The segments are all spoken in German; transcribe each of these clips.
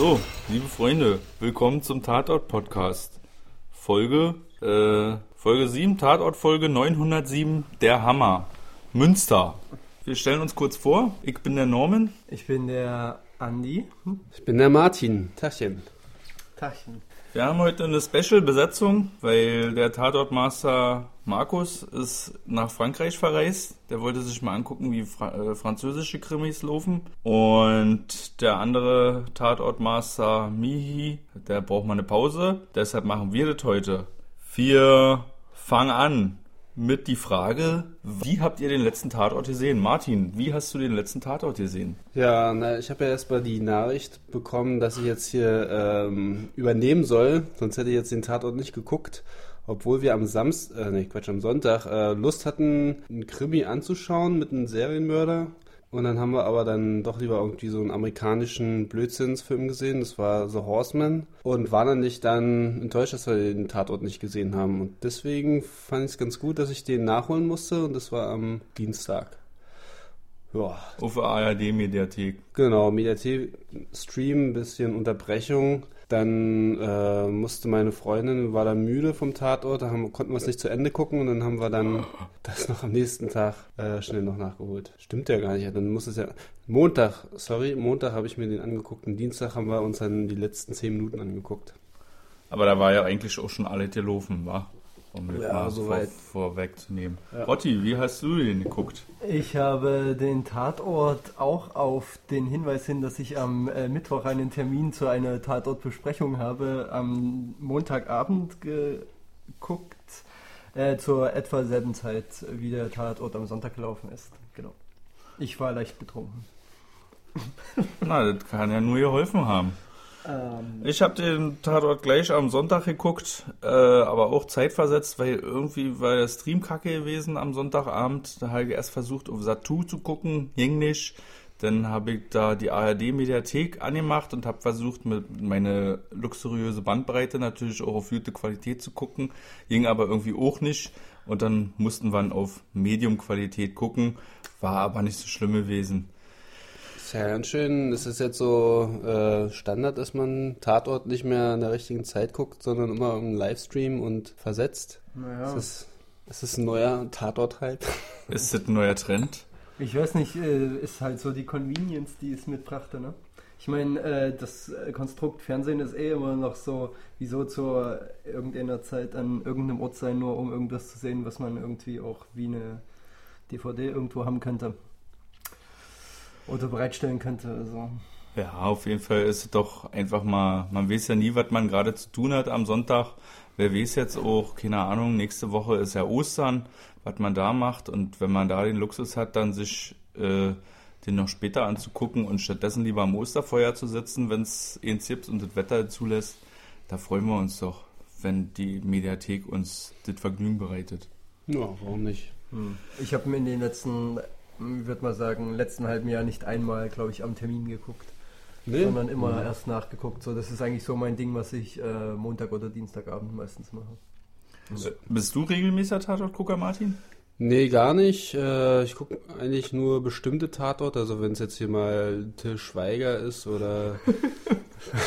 So, liebe Freunde, willkommen zum Tatort-Podcast. Folge, äh, Folge 7, Tatort Folge 907, der Hammer. Münster. Wir stellen uns kurz vor. Ich bin der Norman. Ich bin der Andi. Ich bin der Martin. Tachchen. Tachchen. Wir haben heute eine Special-Besetzung, weil der Tatortmaster Markus ist nach Frankreich verreist. Der wollte sich mal angucken, wie Fra äh, französische Krimis laufen. Und der andere Tatortmaster Mihi, der braucht mal eine Pause. Deshalb machen wir das heute. Wir fangen an mit die Frage, wie habt ihr den letzten Tatort gesehen? Martin, wie hast du den letzten Tatort gesehen? Ja, na, ich habe ja erstmal die Nachricht bekommen, dass ich jetzt hier ähm, übernehmen soll. Sonst hätte ich jetzt den Tatort nicht geguckt. Obwohl wir am Samstag, äh, nee, Quatsch, am Sonntag äh, Lust hatten, einen Krimi anzuschauen mit einem Serienmörder. Und dann haben wir aber dann doch lieber irgendwie so einen amerikanischen Blödsinnsfilm gesehen. Das war The Horseman. Und waren dann nicht dann enttäuscht, dass wir den Tatort nicht gesehen haben. Und deswegen fand ich es ganz gut, dass ich den nachholen musste. Und das war am Dienstag. Ja. Auf der ARD-Mediathek. Genau, Mediathek, Stream, bisschen Unterbrechung. Dann äh, musste meine Freundin, war dann müde vom Tatort, da haben, konnten wir es nicht zu Ende gucken und dann haben wir dann das noch am nächsten Tag äh, schnell noch nachgeholt. Stimmt ja gar nicht, dann muss es ja. Montag, sorry, Montag habe ich mir den angeguckt und Dienstag haben wir uns dann die letzten zehn Minuten angeguckt. Aber da war ja eigentlich auch schon alle gelaufen, war? Um das ja, mal soweit. vor, vorwegzunehmen. Ja. Rotti, wie hast du den geguckt? Ich habe den Tatort auch auf den Hinweis hin, dass ich am äh, Mittwoch einen Termin zu einer Tatortbesprechung habe, am Montagabend geguckt, äh, zur etwa selben Zeit, wie der Tatort am Sonntag gelaufen ist. Genau. Ich war leicht betrunken. Na, das kann ja nur geholfen haben. Ähm, ich habe den Tatort gleich am Sonntag geguckt, äh, aber auch zeitversetzt, weil irgendwie war der Stream kacke gewesen am Sonntagabend. Da habe ich erst versucht, auf Satu zu gucken, ging nicht. Dann habe ich da die ARD-Mediathek angemacht und habe versucht, mit meine luxuriöse Bandbreite natürlich auch auf gute Qualität zu gucken. Ging aber irgendwie auch nicht. Und dann mussten wir auf Medium-Qualität gucken. War aber nicht so schlimm gewesen. Ist ja ganz schön. Es ist jetzt so äh, Standard, dass man Tatort nicht mehr in der richtigen Zeit guckt, sondern immer im Livestream und versetzt. Naja. Ist das, ist ein neuer Tatort halt. Ist das ein neuer Trend? Ich weiß nicht, äh, ist halt so die Convenience, die es mitbrachte, ne? Ich meine, äh, das Konstrukt Fernsehen ist eh immer noch so, wieso zu irgendeiner Zeit an irgendeinem Ort sein, nur um irgendwas zu sehen, was man irgendwie auch wie eine DVD irgendwo haben könnte oder bereitstellen könnte. Also. Ja, auf jeden Fall ist es doch einfach mal, man weiß ja nie, was man gerade zu tun hat am Sonntag. Wer weiß jetzt auch, keine Ahnung, nächste Woche ist ja Ostern, was man da macht. Und wenn man da den Luxus hat, dann sich äh, den noch später anzugucken und stattdessen lieber am Osterfeuer zu sitzen, wenn es eh gibt und das Wetter zulässt, da freuen wir uns doch, wenn die Mediathek uns das Vergnügen bereitet. Ja, warum nicht? Hm. Ich habe mir in den letzten ich würde mal sagen, letzten halben Jahr nicht einmal, glaube ich, am Termin geguckt. Nee. Sondern immer ja. erst nachgeguckt. So, das ist eigentlich so mein Ding, was ich äh, Montag oder Dienstagabend meistens mache. Also, bist du regelmäßiger Tatortgucker, Martin? Nee, gar nicht. Äh, ich gucke eigentlich nur bestimmte Tatort. Also wenn es jetzt hier mal Till Schweiger ist oder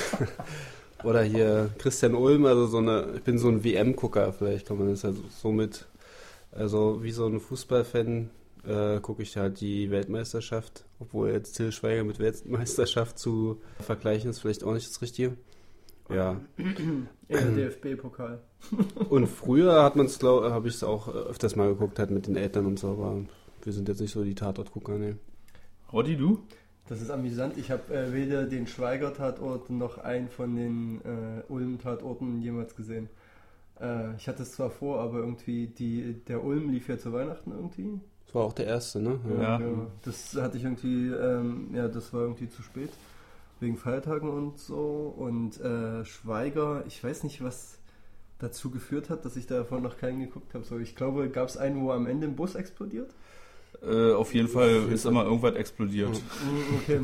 oder hier Christian Ulm, also so eine, ich bin so ein WM-Gucker, vielleicht kann man das ja so mit, also wie so ein Fußballfan äh, gucke ich halt die Weltmeisterschaft, obwohl jetzt Till Schweiger mit Weltmeisterschaft zu vergleichen ist vielleicht auch nicht das Richtige. Ja. Im DFB-Pokal. und früher hat man es, glaube habe ich es auch öfters mal geguckt, halt mit den Eltern und so, aber wir sind jetzt nicht so die Tatortgucker, ne. Roddy, du? Das ist amüsant. Ich habe äh, weder den Schweiger-Tatort noch einen von den äh, Ulm-Tatorten jemals gesehen. Äh, ich hatte es zwar vor, aber irgendwie die, der Ulm lief ja zu Weihnachten irgendwie. Das war auch der erste, ne? Ja. ja. Das hatte ich irgendwie, ähm, ja, das war irgendwie zu spät. Wegen Feiertagen und so. Und äh, Schweiger, ich weiß nicht, was dazu geführt hat, dass ich davon noch keinen geguckt habe. So, ich glaube, gab es einen, wo am Ende ein Bus explodiert? Äh, auf jeden Fall ist immer irgendwas explodiert. Mm, okay.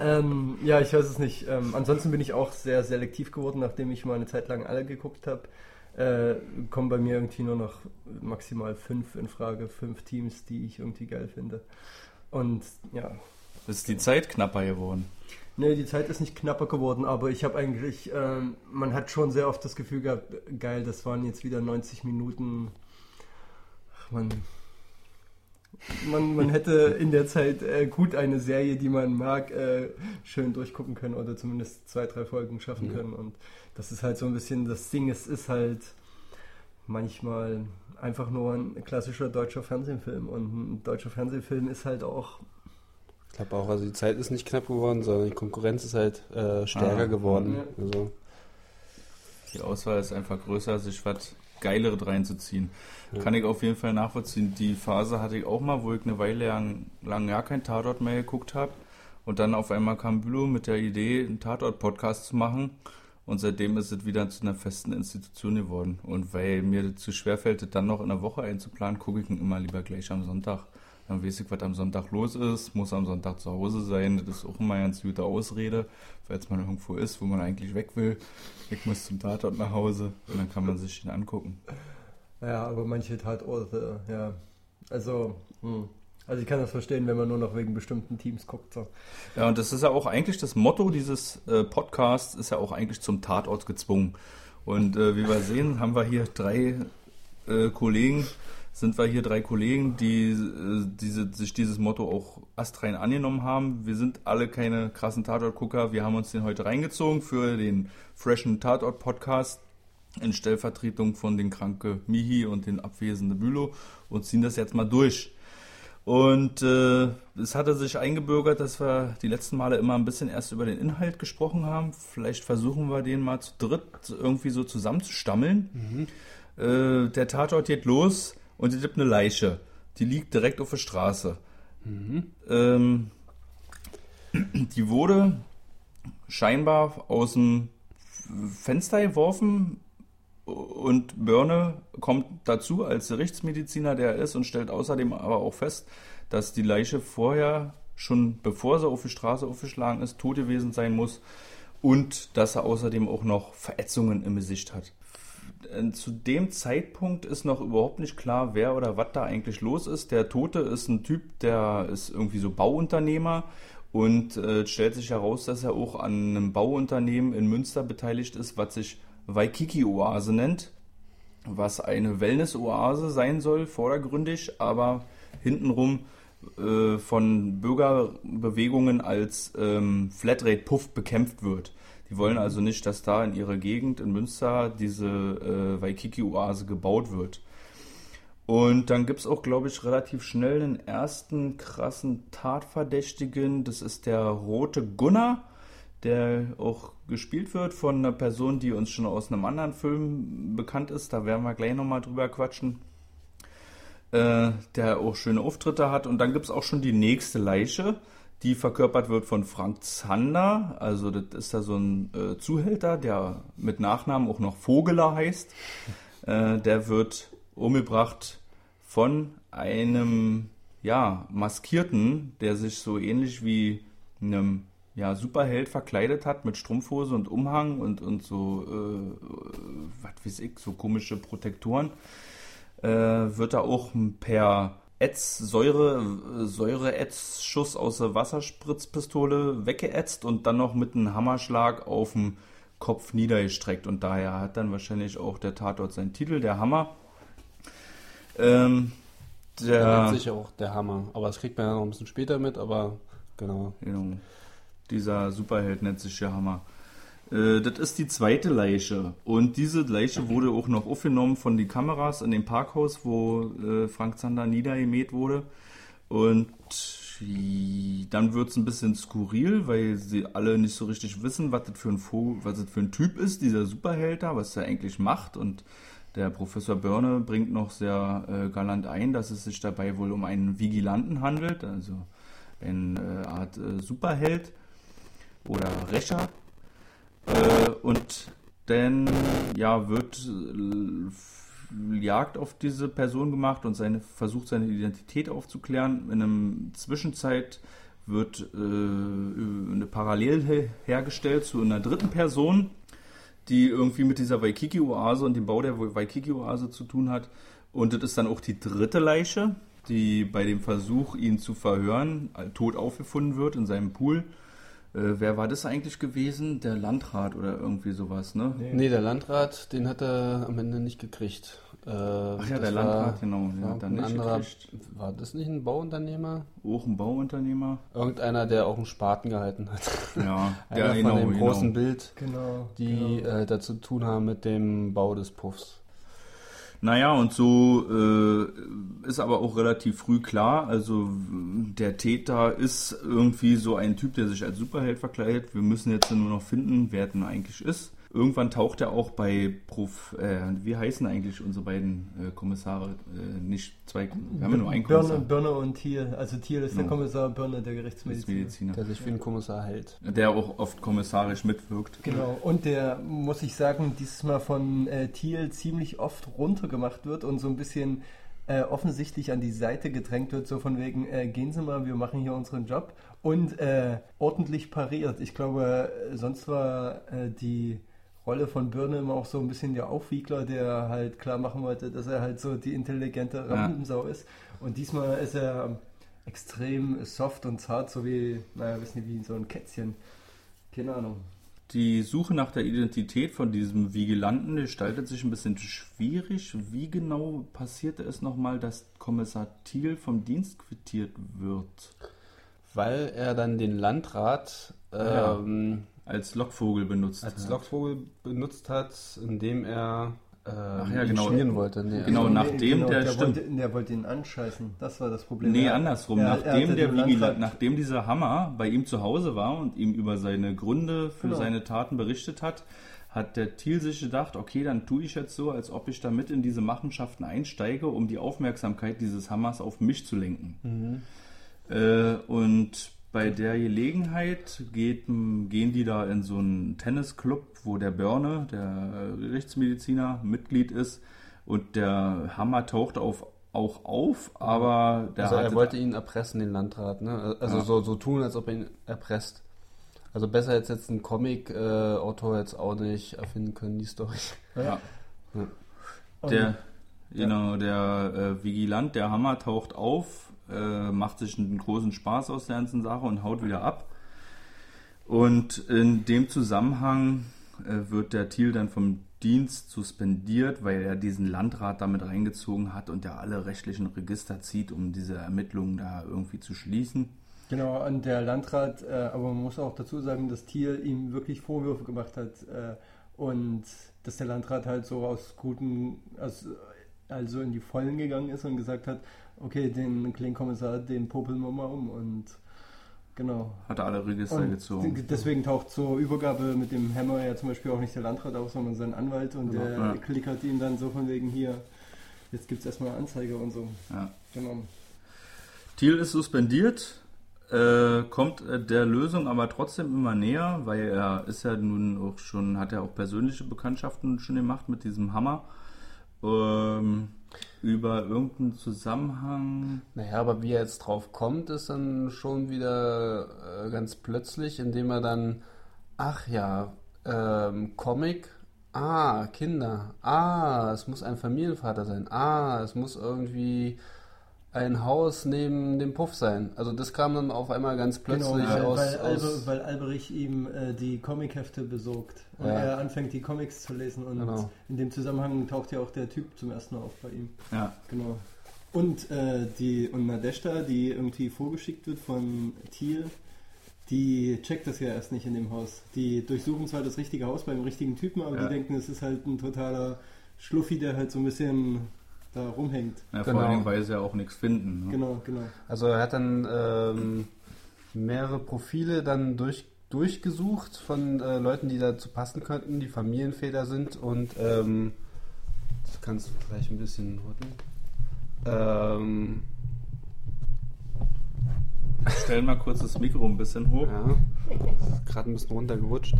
ähm, ja, ich weiß es nicht. Ähm, ansonsten bin ich auch sehr selektiv geworden, nachdem ich mal eine Zeit lang alle geguckt habe äh, kommen bei mir irgendwie nur noch maximal fünf in Frage, fünf Teams, die ich irgendwie geil finde. Und ja, Ist die Zeit knapper geworden? Nee, die Zeit ist nicht knapper geworden, aber ich habe eigentlich, ähm, man hat schon sehr oft das Gefühl gehabt, geil, das waren jetzt wieder 90 Minuten. Ach, man, man, man hätte in der Zeit äh, gut eine Serie, die man mag, äh, schön durchgucken können oder zumindest zwei, drei Folgen schaffen mhm. können. Und das ist halt so ein bisschen das Ding. Es ist halt manchmal einfach nur ein klassischer deutscher Fernsehfilm. Und ein deutscher Fernsehfilm ist halt auch. Ich glaube auch, also die Zeit ist nicht knapp geworden, sondern die Konkurrenz ist halt äh, stärker ah, geworden. Ja. Also. Die Auswahl ist einfach größer, sich was Geilere reinzuziehen. Ja. Kann ich auf jeden Fall nachvollziehen. Die Phase hatte ich auch mal, wo ich eine Weile lang, lang ja kein Tatort mehr geguckt habe. Und dann auf einmal kam Bülow mit der Idee, einen Tatort-Podcast zu machen. Und seitdem ist es wieder zu einer festen Institution geworden. Und weil mir das zu schwer fällt, dann noch in der Woche einzuplanen, gucke ich ihn immer lieber gleich am Sonntag. Dann weiß ich, was am Sonntag los ist, muss am Sonntag zu Hause sein. Das ist auch immer eine ganz gute Ausrede, falls man irgendwo ist, wo man eigentlich weg will. Ich muss zum Tatort nach Hause und dann kann man sich ihn angucken. Ja, aber manche Tatorte, ja. Also, hm. Also ich kann das verstehen, wenn man nur noch wegen bestimmten Teams guckt. So. Ja, und das ist ja auch eigentlich das Motto dieses äh, Podcasts, ist ja auch eigentlich zum Tatort gezwungen. Und äh, wie wir sehen, haben wir hier drei äh, Kollegen, sind wir hier drei Kollegen, die äh, diese, sich dieses Motto auch astrein angenommen haben. Wir sind alle keine krassen Tatort-Gucker. Wir haben uns den heute reingezogen für den freshen Tatort-Podcast in Stellvertretung von den kranke Mihi und den abwesenden Bülow und ziehen das jetzt mal durch. Und äh, es hatte sich eingebürgert, dass wir die letzten Male immer ein bisschen erst über den Inhalt gesprochen haben. Vielleicht versuchen wir den mal zu dritt irgendwie so zusammenzustammeln. Mhm. Äh, der Tatort geht los und es gibt eine Leiche. Die liegt direkt auf der Straße. Mhm. Ähm, die wurde scheinbar aus dem Fenster geworfen und Börne kommt dazu als Gerichtsmediziner, der er ist, und stellt außerdem aber auch fest, dass die Leiche vorher, schon bevor sie auf die Straße aufgeschlagen ist, tot gewesen sein muss und dass er außerdem auch noch Verätzungen im Gesicht hat. Zu dem Zeitpunkt ist noch überhaupt nicht klar, wer oder was da eigentlich los ist. Der Tote ist ein Typ, der ist irgendwie so Bauunternehmer und äh, stellt sich heraus, dass er auch an einem Bauunternehmen in Münster beteiligt ist, was sich Waikiki-Oase nennt, was eine Wellness-Oase sein soll, vordergründig, aber hintenrum äh, von Bürgerbewegungen als ähm, Flatrate-Puff bekämpft wird. Die wollen also nicht, dass da in ihrer Gegend in Münster diese äh, Waikiki-Oase gebaut wird. Und dann gibt es auch, glaube ich, relativ schnell den ersten krassen Tatverdächtigen. Das ist der Rote Gunnar der auch gespielt wird von einer Person, die uns schon aus einem anderen Film bekannt ist. Da werden wir gleich nochmal drüber quatschen. Äh, der auch schöne Auftritte hat. Und dann gibt es auch schon die nächste Leiche, die verkörpert wird von Frank Zander. Also das ist da so ein äh, Zuhälter, der mit Nachnamen auch noch Vogeler heißt. Äh, der wird umgebracht von einem ja, Maskierten, der sich so ähnlich wie einem ja, Superheld verkleidet hat mit Strumpfhose und Umhang und, und so, äh, was weiß ich, so komische Protektoren, äh, wird er auch per Ätz, Säure, Säure-Ätz-Schuss aus der Wasserspritzpistole weggeätzt und dann noch mit einem Hammerschlag auf dem Kopf niedergestreckt. Und daher hat dann wahrscheinlich auch der Tatort seinen Titel, der Hammer. Ähm, der, der nennt sich auch der Hammer. Aber das kriegt man ja noch ein bisschen später mit, aber genau. genau. Dieser Superheld nennt sich ja Hammer. Äh, das ist die zweite Leiche. Und diese Leiche wurde auch noch aufgenommen von den Kameras in dem Parkhaus, wo äh, Frank Zander niedergemäht wurde. Und dann wird es ein bisschen skurril, weil sie alle nicht so richtig wissen, was das für ein, Vogel, was das für ein Typ ist, dieser Superheld da, was er eigentlich macht. Und der Professor Börne bringt noch sehr äh, galant ein, dass es sich dabei wohl um einen Vigilanten handelt, also eine Art Superheld oder Rächer. Äh, und dann ja, wird äh, Jagd auf diese Person gemacht und seine, versucht seine Identität aufzuklären. In einem Zwischenzeit wird äh, eine Parallel hergestellt zu einer dritten Person, die irgendwie mit dieser Waikiki-Oase und dem Bau der Waikiki-Oase zu tun hat. Und das ist dann auch die dritte Leiche. die bei dem Versuch, ihn zu verhören, tot aufgefunden wird in seinem Pool. Äh, wer war das eigentlich gewesen? Der Landrat oder irgendwie sowas, ne? Nee, nee der Landrat, den hat er am Ende nicht gekriegt. Äh, Ach ja, der Landrat, genau. Der hat dann nicht anderer, war das nicht ein Bauunternehmer? Auch ein Bauunternehmer. Irgendeiner, der auch einen Spaten gehalten hat. Ja, Einer ja, genau, von dem großen genau. Bild, genau, die genau. Äh, dazu tun haben mit dem Bau des Puffs. Naja, und so äh, ist aber auch relativ früh klar, also der Täter ist irgendwie so ein Typ, der sich als Superheld verkleidet. Wir müssen jetzt nur noch finden, wer denn eigentlich ist. Irgendwann taucht er auch bei Prof, äh, wie heißen eigentlich unsere beiden äh, Kommissare? Äh, nicht zwei, wir haben ja nur einen Kommissar. Birne, und Thiel. Also Thiel ist no. der Kommissar, Birne der Gerichtsmediziner. Der sich wie ein Kommissar hält. Der auch oft kommissarisch mitwirkt. Genau, und der, muss ich sagen, dieses Mal von äh, Thiel ziemlich oft runtergemacht wird und so ein bisschen äh, offensichtlich an die Seite gedrängt wird, so von wegen, äh, gehen Sie mal, wir machen hier unseren Job und äh, ordentlich pariert. Ich glaube, sonst war äh, die Rolle von Birne immer auch so ein bisschen der Aufwiegler, der halt klar machen wollte, dass er halt so die intelligente Rampensau ja. ist. Und diesmal ist er extrem soft und zart, so wie, naja, wissen Sie, wie so ein Kätzchen. Keine Ahnung. Die Suche nach der Identität von diesem Vigilanten gestaltet sich ein bisschen schwierig. Wie genau passierte es nochmal, dass Kommissar Thiel vom Dienst quittiert wird? Weil er dann den Landrat ähm, als Lockvogel benutzt als hat. Lockvogel benutzt hat, indem er äh, Ach ja, genau. schmieren wollte. Nee, genau, also, nachdem genau, der, der stimmt. Wollte, der wollte ihn anscheißen. Das war das Problem. Nee, andersrum. Er, nachdem er der Vigilant, nachdem dieser Hammer bei ihm zu Hause war und ihm über seine Gründe für genau. seine Taten berichtet hat, hat der Thiel sich gedacht, okay, dann tue ich jetzt so, als ob ich damit in diese Machenschaften einsteige, um die Aufmerksamkeit dieses Hammers auf mich zu lenken. Mhm. Äh, und bei der Gelegenheit geht, gehen die da in so einen Tennisclub, wo der Börne, der Gerichtsmediziner, Mitglied ist und der Hammer taucht auf, auch auf, aber der Also er wollte ihn erpressen, den Landrat, ne? Also ja. so, so tun, als ob er ihn erpresst. Also besser als jetzt ein Comic-Autor jetzt auch nicht erfinden können, die Story. Ja. ja. Der, genau, der äh, Vigilant, der Hammer taucht auf äh, macht sich einen großen Spaß aus der ganzen Sache und haut wieder ab. Und in dem Zusammenhang äh, wird der Thiel dann vom Dienst suspendiert, weil er diesen Landrat damit reingezogen hat und der alle rechtlichen Register zieht, um diese Ermittlungen da irgendwie zu schließen. Genau, und der Landrat, äh, aber man muss auch dazu sagen, dass Thiel ihm wirklich Vorwürfe gemacht hat äh, und dass der Landrat halt so aus guten, aus, also in die Vollen gegangen ist und gesagt hat, okay, den Kleinkommissar, den popeln wir mal um und genau. Hat er alle Register und gezogen. Deswegen taucht zur Übergabe mit dem Hammer ja zum Beispiel auch nicht der Landrat auf, sondern sein Anwalt und genau. der ja. klickert ihn dann so von wegen hier, jetzt gibt es erstmal Anzeige und so. Ja. Genau. Thiel ist suspendiert, äh, kommt der Lösung aber trotzdem immer näher, weil er ist ja nun auch schon, hat ja auch persönliche Bekanntschaften schon gemacht mit diesem Hammer. Ähm, über irgendeinen Zusammenhang. Naja, aber wie er jetzt drauf kommt, ist dann schon wieder äh, ganz plötzlich, indem er dann, ach ja, ähm, Comic, ah, Kinder, ah, es muss ein Familienvater sein, ah, es muss irgendwie ein Haus neben dem Puff sein. Also das kam dann auf einmal ganz genau, plötzlich genau, aus, weil, Albe, weil Alberich ihm äh, die Comichefte besorgt und ja. er anfängt die Comics zu lesen und genau. in dem Zusammenhang taucht ja auch der Typ zum ersten Mal auf bei ihm. Ja. Genau. Und äh, die und Nadeshda, die irgendwie vorgeschickt wird von Thiel, die checkt das ja erst nicht in dem Haus. Die durchsuchen zwar das richtige Haus beim richtigen Typen, aber ja. die denken, es ist halt ein totaler Schluffi, der halt so ein bisschen da rumhängt. Ja, genau. Vor allem, weil sie ja auch nichts finden. Ne? Genau, genau. Also er hat dann ähm, mehrere Profile dann durch, durchgesucht von äh, Leuten, die dazu passen könnten, die Familienväter sind und ähm, das kannst du vielleicht ein bisschen rütteln. Ähm, Stell mal kurz das Mikro ein bisschen hoch. Ja, gerade ein bisschen runtergerutscht.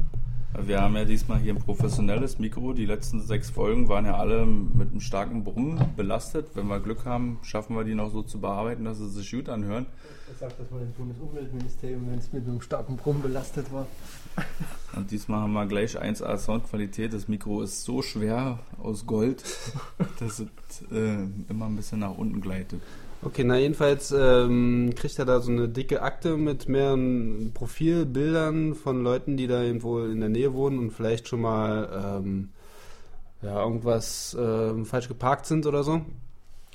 Wir haben ja diesmal hier ein professionelles Mikro. Die letzten sechs Folgen waren ja alle mit einem starken Brummen belastet. Wenn wir Glück haben, schaffen wir die noch so zu bearbeiten, dass sie sich gut anhören. Das sagt das mal das Bundesumweltministerium, wenn es mit einem starken Brummen belastet war. Und diesmal haben wir gleich 1A Soundqualität. Das Mikro ist so schwer aus Gold, dass es äh, immer ein bisschen nach unten gleitet. Okay, na jedenfalls ähm, kriegt er da so eine dicke Akte mit mehreren Profilbildern von Leuten, die da irgendwo in der Nähe wohnen und vielleicht schon mal ähm, ja, irgendwas äh, falsch geparkt sind oder so.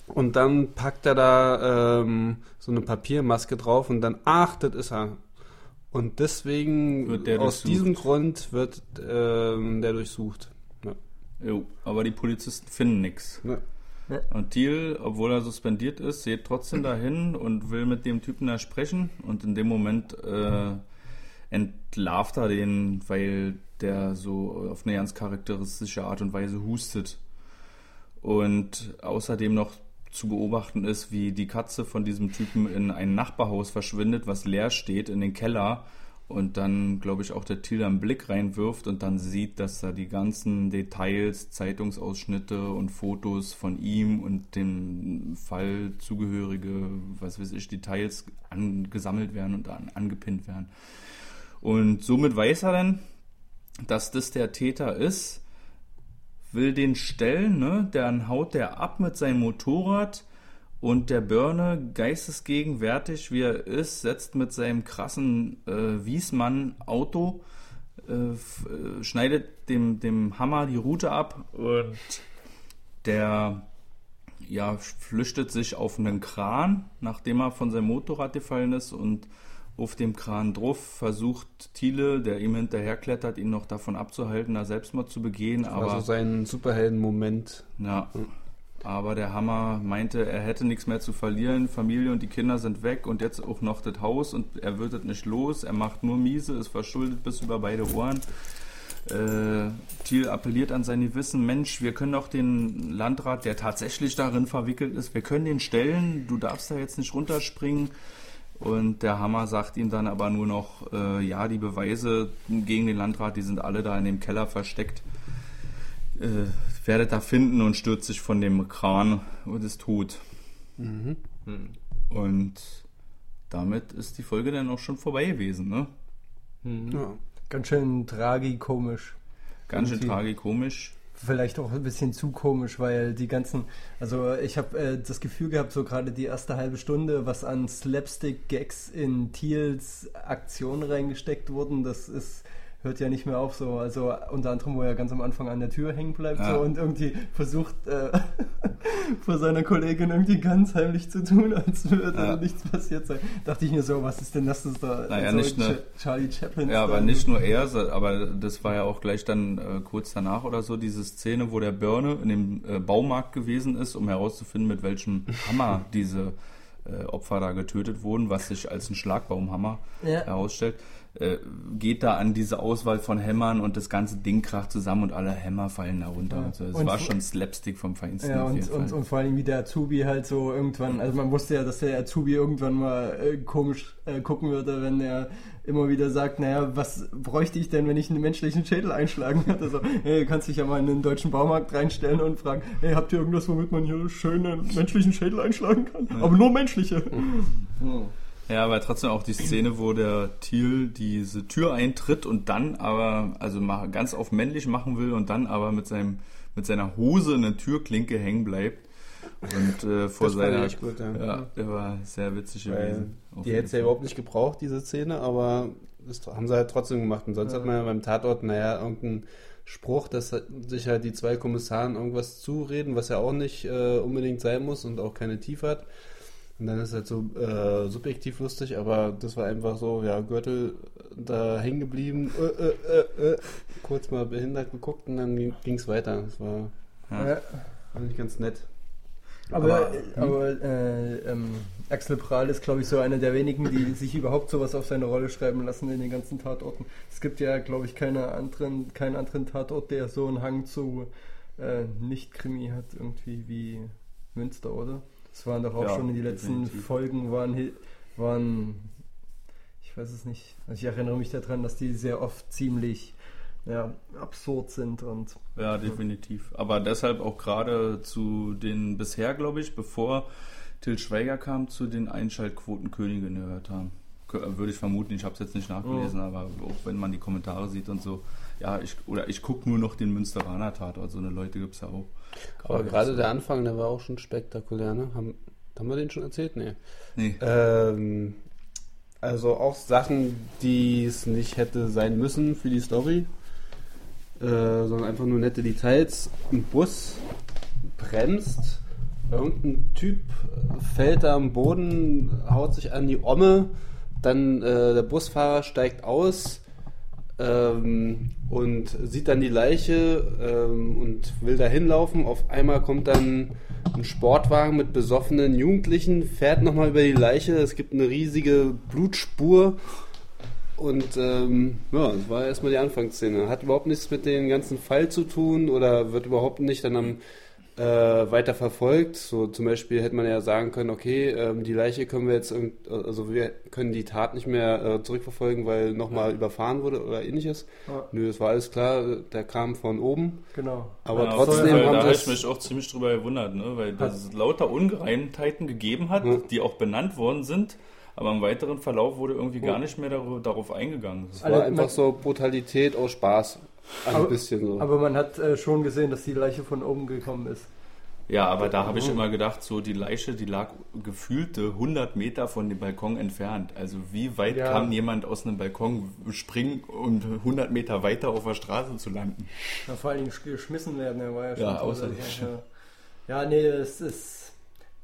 Und dann packt er da ähm, so eine Papiermaske drauf und dann, ach, das ist er. Und deswegen, aus diesem Grund wird ähm, der durchsucht. Ja. Jo, aber die Polizisten finden nichts. Ja. Und Thiel, obwohl er suspendiert ist, geht trotzdem dahin und will mit dem Typen da sprechen. Und in dem Moment äh, entlarvt er den, weil der so auf eine ganz charakteristische Art und Weise hustet. Und außerdem noch zu beobachten ist, wie die Katze von diesem Typen in ein Nachbarhaus verschwindet, was leer steht, in den Keller und dann, glaube ich, auch der Thiel einen Blick reinwirft und dann sieht, dass da die ganzen Details, Zeitungsausschnitte und Fotos von ihm und dem Fall zugehörige, was weiß ich, Details angesammelt werden und an, angepinnt werden. Und somit weiß er dann, dass das der Täter ist, will den stellen, ne? Dann haut der ab mit seinem Motorrad und der Börne, geistesgegenwärtig wie er ist, setzt mit seinem krassen äh, Wiesmann-Auto, äh, äh, schneidet dem, dem Hammer die Route ab und der ja, flüchtet sich auf einen Kran, nachdem er von seinem Motorrad gefallen ist und auf dem Kran drauf versucht Thiele, der ihm hinterherklettert, ihn noch davon abzuhalten, da Selbstmord zu begehen. Das aber so sein Superhelden-Moment. Ja. Hm. Aber der Hammer meinte, er hätte nichts mehr zu verlieren. Familie und die Kinder sind weg und jetzt auch noch das Haus und er wird es nicht los. Er macht nur miese, ist verschuldet bis über beide Ohren. Äh, Thiel appelliert an sein Gewissen, Mensch, wir können doch den Landrat, der tatsächlich darin verwickelt ist, wir können den stellen, du darfst da jetzt nicht runterspringen. Und der Hammer sagt ihm dann aber nur noch, äh, ja, die Beweise gegen den Landrat, die sind alle da in dem Keller versteckt. Äh, werdet da finden und stürzt sich von dem Kran und ist tot. Mhm. Und damit ist die Folge dann auch schon vorbei gewesen, ne? Mhm. Ja. Ganz schön tragikomisch. Ganz schön tragikomisch. Vielleicht auch ein bisschen zu komisch, weil die ganzen, also ich habe äh, das Gefühl gehabt, so gerade die erste halbe Stunde, was an Slapstick-Gags in Thiels Aktion reingesteckt wurden, das ist hört ja nicht mehr auf so. Also unter anderem, wo er ganz am Anfang an der Tür hängen bleibt ja. so und irgendwie versucht äh, vor seiner Kollegin irgendwie ganz heimlich zu tun, als würde ja. nichts passiert sein. Dachte ich mir so, was ist denn das? das da naja, so nicht nur, Charlie Chaplin. Ja, aber nicht nur er, aber das war ja auch gleich dann äh, kurz danach oder so diese Szene, wo der Birne in dem äh, Baumarkt gewesen ist, um herauszufinden, mit welchem Hammer diese äh, Opfer da getötet wurden, was sich als ein Schlagbaumhammer ja. herausstellt. Äh, geht da an diese Auswahl von Hämmern und das ganze Ding kracht zusammen und alle Hämmer fallen da runter. Ja. Also es und war schon Slapstick vom Feinsten. Ja, und, und, und, vor allem wie der Azubi halt so irgendwann, also man wusste ja, dass der Azubi irgendwann mal äh, komisch äh, gucken würde, wenn er immer wieder sagt, naja, was bräuchte ich denn, wenn ich einen menschlichen Schädel einschlagen hätte? Also, hey, kannst dich ja mal in den deutschen Baumarkt reinstellen und fragen, hey, habt ihr irgendwas, womit man hier schön einen menschlichen Schädel einschlagen kann? Ja. Aber nur menschliche. Ja. Ja, aber trotzdem auch die Szene, wo der Thiel diese Tür eintritt und dann aber, also ganz auf männlich machen will und dann aber mit seinem mit seiner Hose eine Türklinke hängen bleibt. Und äh, vor das seiner. Gut, ja. ja. der war sehr witzig gewesen. Die hätte es ja überhaupt nicht gebraucht, diese Szene, aber das haben sie halt trotzdem gemacht. Und sonst ja. hat man ja beim Tatort, naja, irgendeinen Spruch, dass sich halt die zwei Kommissaren irgendwas zureden, was ja auch nicht äh, unbedingt sein muss und auch keine Tiefe hat. Und dann ist es halt so äh, subjektiv lustig, aber das war einfach so, ja, Gürtel da hängen geblieben, äh, äh, äh, äh, kurz mal behindert geguckt und dann ging es weiter. Das war, ja. nicht ganz nett. Aber, aber, hm? aber äh, ähm, Axel Prahl ist, glaube ich, so einer der wenigen, die sich überhaupt sowas auf seine Rolle schreiben lassen in den ganzen Tatorten. Es gibt ja, glaube ich, keine anderen, keinen anderen Tatort, der so einen Hang zu äh, Nicht-Krimi hat, irgendwie wie Münster, oder? Es waren doch auch ja, schon in die letzten definitiv. Folgen waren, waren, ich weiß es nicht, also ich erinnere mich daran, dass die sehr oft ziemlich ja, absurd sind und. Ja, definitiv. Aber deshalb auch gerade zu den bisher, glaube ich, bevor Till Schweiger kam, zu den Einschaltquotenkönigen gehört haben. Würde ich vermuten, ich habe es jetzt nicht nachgelesen, oh. aber auch wenn man die Kommentare sieht und so, ja, ich, oder ich gucke nur noch den Münsteraner Tatort, so eine Leute gibt es ja auch. Aber gerade der Anfang, der war auch schon spektakulär, ne? Haben, Haben wir den schon erzählt? Nee. nee. Ähm, also auch Sachen, die es nicht hätte sein müssen für die Story, äh, sondern einfach nur nette Details. Ein Bus bremst, irgendein Typ fällt da am Boden, haut sich an die Omme, dann äh, der Busfahrer steigt aus ähm, und sieht dann die Leiche ähm, und will da hinlaufen. Auf einmal kommt dann ein Sportwagen mit besoffenen Jugendlichen, fährt nochmal über die Leiche. Es gibt eine riesige Blutspur. Und ähm, ja, das war erstmal die Anfangsszene. Hat überhaupt nichts mit dem ganzen Fall zu tun oder wird überhaupt nicht dann am äh, weiter verfolgt. So zum Beispiel hätte man ja sagen können, okay, ähm, die Leiche können wir jetzt, also wir können die Tat nicht mehr äh, zurückverfolgen, weil nochmal ja. überfahren wurde oder ähnliches. Ja. Nö, es war alles klar, der kam von oben. Genau. Aber ja, trotzdem haben da habe ich mich auch ziemlich drüber gewundert, ne? weil es lauter Ungereimtheiten gegeben hat, die auch benannt worden sind. Aber im weiteren Verlauf wurde irgendwie gar nicht mehr darauf eingegangen. Es war einfach so Brutalität aus Spaß. Ein aber, bisschen so. Aber man hat äh, schon gesehen, dass die Leiche von oben gekommen ist. Ja, aber da habe ich immer gedacht, so die Leiche, die lag gefühlte 100 Meter von dem Balkon entfernt. Also wie weit ja. kann jemand aus einem Balkon springen, um 100 Meter weiter auf der Straße zu landen? Ja, vor allem geschmissen werden, der war ja schon. Ja, außer ja. ja, nee, das ist,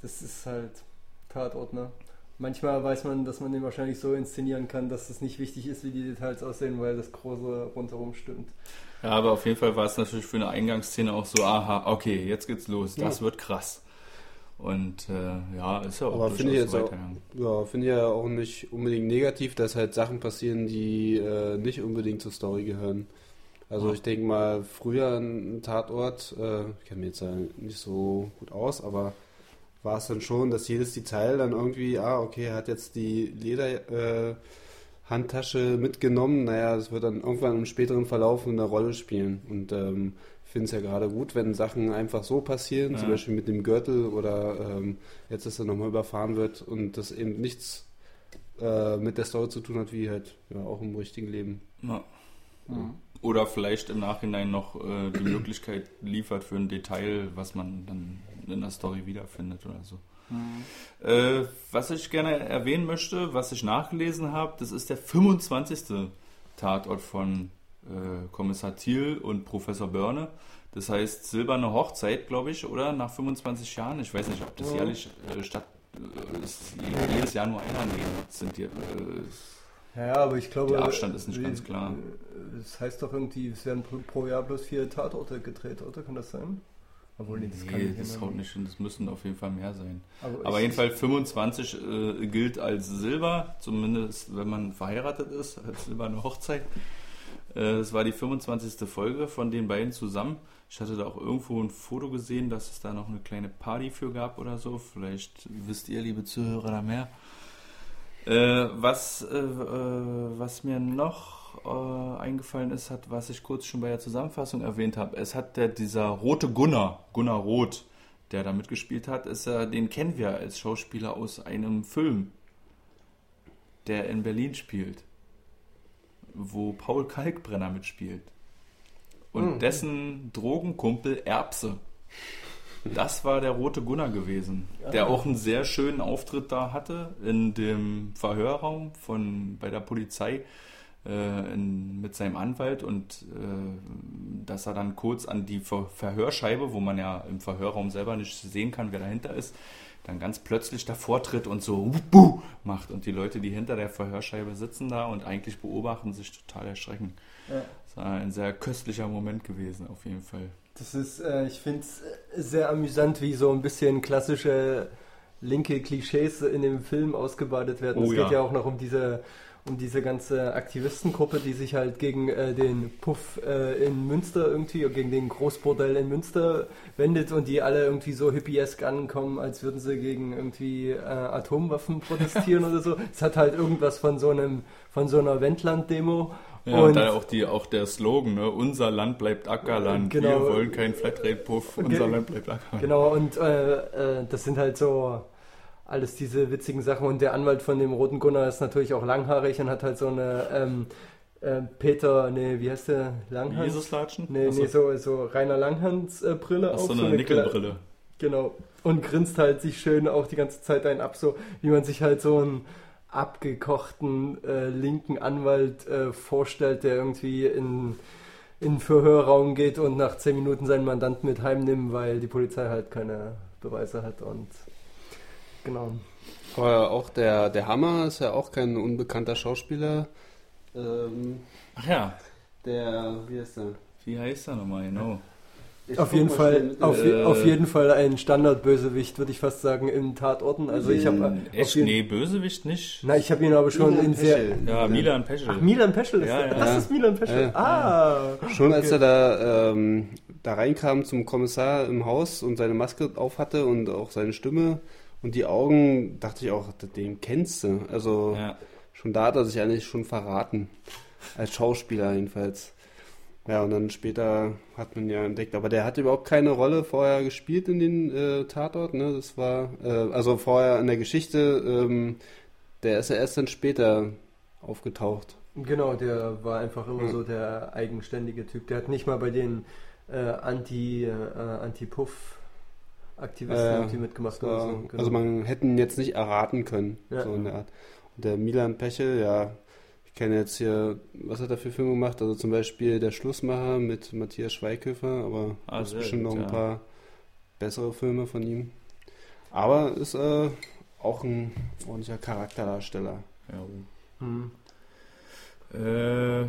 das ist halt Tatort, ne? Manchmal weiß man, dass man den wahrscheinlich so inszenieren kann, dass es nicht wichtig ist, wie die Details aussehen, weil das Große rundherum stimmt. Ja, aber auf jeden Fall war es natürlich für eine Eingangsszene auch so, aha, okay, jetzt geht's los, das ja. wird krass. Und äh, ja, ist ja auch Aber finde ich jetzt auch, ja, finde ich ja auch nicht unbedingt negativ, dass halt Sachen passieren, die äh, nicht unbedingt zur Story gehören. Also ich denke mal, früher ein Tatort, äh, ich kenne mich jetzt ja nicht so gut aus, aber war es dann schon, dass jedes Detail dann irgendwie, ah, okay, er hat jetzt die Lederhandtasche äh, mitgenommen. Naja, das wird dann irgendwann im späteren Verlauf eine Rolle spielen. Und ähm, ich finde es ja gerade gut, wenn Sachen einfach so passieren, ja. zum Beispiel mit dem Gürtel oder ähm, jetzt, dass er nochmal überfahren wird und das eben nichts äh, mit der Story zu tun hat, wie halt ja, auch im richtigen Leben. Ja. Ja. Oder vielleicht im Nachhinein noch äh, die Möglichkeit liefert für ein Detail, was man dann in der Story wiederfindet oder so. Mhm. Äh, was ich gerne erwähnen möchte, was ich nachgelesen habe, das ist der 25. Tatort von äh, Kommissar Thiel und Professor Börne. Das heißt Silberne Hochzeit, glaube ich, oder? Nach 25 Jahren. Ich weiß nicht, ob das jährlich äh, statt äh, ist jedes Jahr nur einer. Sind die, äh, ja, aber ich glaube. Der Abstand ist nicht ganz klar. Das heißt doch irgendwie, es werden pro Jahr bloß vier Tatorte gedreht, oder? Kann das sein? Obwohl, nee, das, nee, das haut nicht hin, das müssen auf jeden Fall mehr sein. Aber, Aber jedenfalls 25 äh, gilt als Silber, zumindest wenn man verheiratet ist, als silberne Hochzeit. Äh, das war die 25. Folge von den beiden zusammen. Ich hatte da auch irgendwo ein Foto gesehen, dass es da noch eine kleine Party für gab oder so. Vielleicht wisst ihr, liebe Zuhörer, da mehr. Äh, was, äh, äh was mir noch äh, eingefallen ist, hat, was ich kurz schon bei der Zusammenfassung erwähnt habe. Es hat der, dieser rote Gunnar, Gunnar Roth, der da mitgespielt hat, ist er, den kennen wir als Schauspieler aus einem Film, der in Berlin spielt, wo Paul Kalkbrenner mitspielt. Und mhm. dessen Drogenkumpel Erbse. Das war der rote Gunnar gewesen, der auch einen sehr schönen Auftritt da hatte in dem Verhörraum von bei der Polizei äh, in, mit seinem Anwalt und äh, dass er dann kurz an die Ver Verhörscheibe, wo man ja im Verhörraum selber nicht sehen kann, wer dahinter ist, dann ganz plötzlich davor tritt und so Buh! macht und die Leute, die hinter der Verhörscheibe sitzen da und eigentlich beobachten, sich total erschrecken. Ja. Das war ein sehr köstlicher Moment gewesen, auf jeden Fall. Das ist, äh, ich finde es sehr amüsant, wie so ein bisschen klassische linke Klischees in dem Film ausgebadet werden. Oh, es geht ja. ja auch noch um diese um diese ganze Aktivistengruppe, die sich halt gegen äh, den Puff äh, in Münster irgendwie, gegen den Großbordell in Münster wendet und die alle irgendwie so hippiesk ankommen, als würden sie gegen irgendwie äh, Atomwaffen protestieren oder so. Es hat halt irgendwas von so einem, von so einer Wendland-Demo. Ja, und, und dann auch, die, auch der Slogan, ne? unser Land bleibt Ackerland, genau, wir wollen keinen Flatrate-Puff, unser Land bleibt Ackerland. Genau, und äh, äh, das sind halt so alles diese witzigen Sachen. Und der Anwalt von dem Roten Gunnar ist natürlich auch langhaarig und hat halt so eine ähm, äh, Peter, nee, wie heißt der? Langhans? Jesus Latschen? Nee, Achso. nee, so, so Rainer Langhans äh, Brille Ach, auf. So eine, so eine Nickelbrille. Genau. und grinst halt sich schön auch die ganze Zeit einen ab, so wie man sich halt so einen abgekochten äh, linken Anwalt äh, vorstellt, der irgendwie in, in den Verhörraum geht und nach zehn Minuten seinen Mandanten mit heimnimmt, weil die Polizei halt keine Beweise hat und genau. Aber auch der, der Hammer ist ja auch kein unbekannter Schauspieler. Ähm, Ach ja. Der, wie heißt der? Wie heißt er nochmal, genau? Ich auf jeden Fall, auf, äh, auf, jeden Fall ein Standardbösewicht, würde ich fast sagen, in Tatorten. Also ich habe echt nee Bösewicht nicht. Na, ich habe ihn aber schon Milan in sehr ja Milan Peschel. Ach, Milan Peschel ist ja, ja. das ist Milan Peschel. Ah, schon okay. als er da ähm, da reinkam zum Kommissar im Haus und seine Maske auf hatte und auch seine Stimme und die Augen, dachte ich auch, den kennst du. Also schon da hat er sich eigentlich schon verraten als Schauspieler jedenfalls. Ja, und dann später hat man ja entdeckt, aber der hat überhaupt keine Rolle vorher gespielt in den äh, Tatort, ne? Das war, äh, also vorher in der Geschichte, ähm, der ist ja erst dann später aufgetaucht. Genau, der war einfach immer ja. so der eigenständige Typ. Der hat nicht mal bei den äh, Anti, äh, Anti-Puff Aktivisten äh, irgendwie mitgemacht. War, so. genau. Also man hätte ihn jetzt nicht erraten können, ja. so in der Art. Und der Milan Pechel, ja, kenne jetzt hier, was hat er für Filme gemacht? Also zum Beispiel Der Schlussmacher mit Matthias Schweighöfer, aber ah, es bestimmt noch ein ja. paar bessere Filme von ihm. Aber ist äh, auch ein ordentlicher Charakterdarsteller. Ja. Hm. Äh,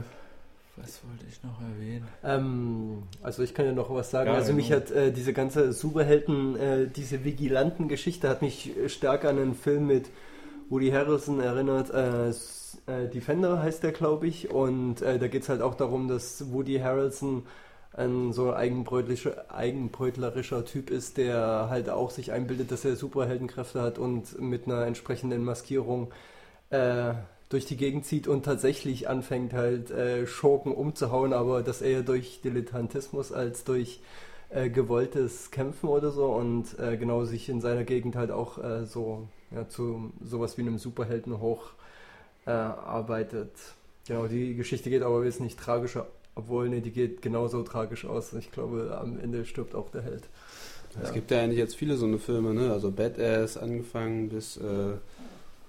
was wollte ich noch erwähnen? Ähm, also ich kann ja noch was sagen. Ja, also genau. mich hat äh, diese ganze Superhelden, äh, diese Vigilanten-Geschichte hat mich stark an einen Film mit Woody Harrelson erinnert. Äh, äh, Defender heißt der, glaube ich. Und äh, da geht es halt auch darum, dass Woody Harrelson ein so eigenbrötlerischer, eigenbrötlerischer Typ ist, der halt auch sich einbildet, dass er Superheldenkräfte hat und mit einer entsprechenden Maskierung äh, durch die Gegend zieht und tatsächlich anfängt halt äh, Schurken umzuhauen, aber das eher durch Dilettantismus als durch äh, gewolltes Kämpfen oder so und äh, genau sich in seiner Gegend halt auch äh, so ja, zu sowas wie einem Superhelden hoch äh, arbeitet. Genau, die Geschichte geht aber wesentlich tragischer, obwohl, ne, die geht genauso tragisch aus. Ich glaube, am Ende stirbt auch der Held. Es ja. gibt ja eigentlich jetzt viele so eine Filme, ne? Also Badass angefangen bis, äh,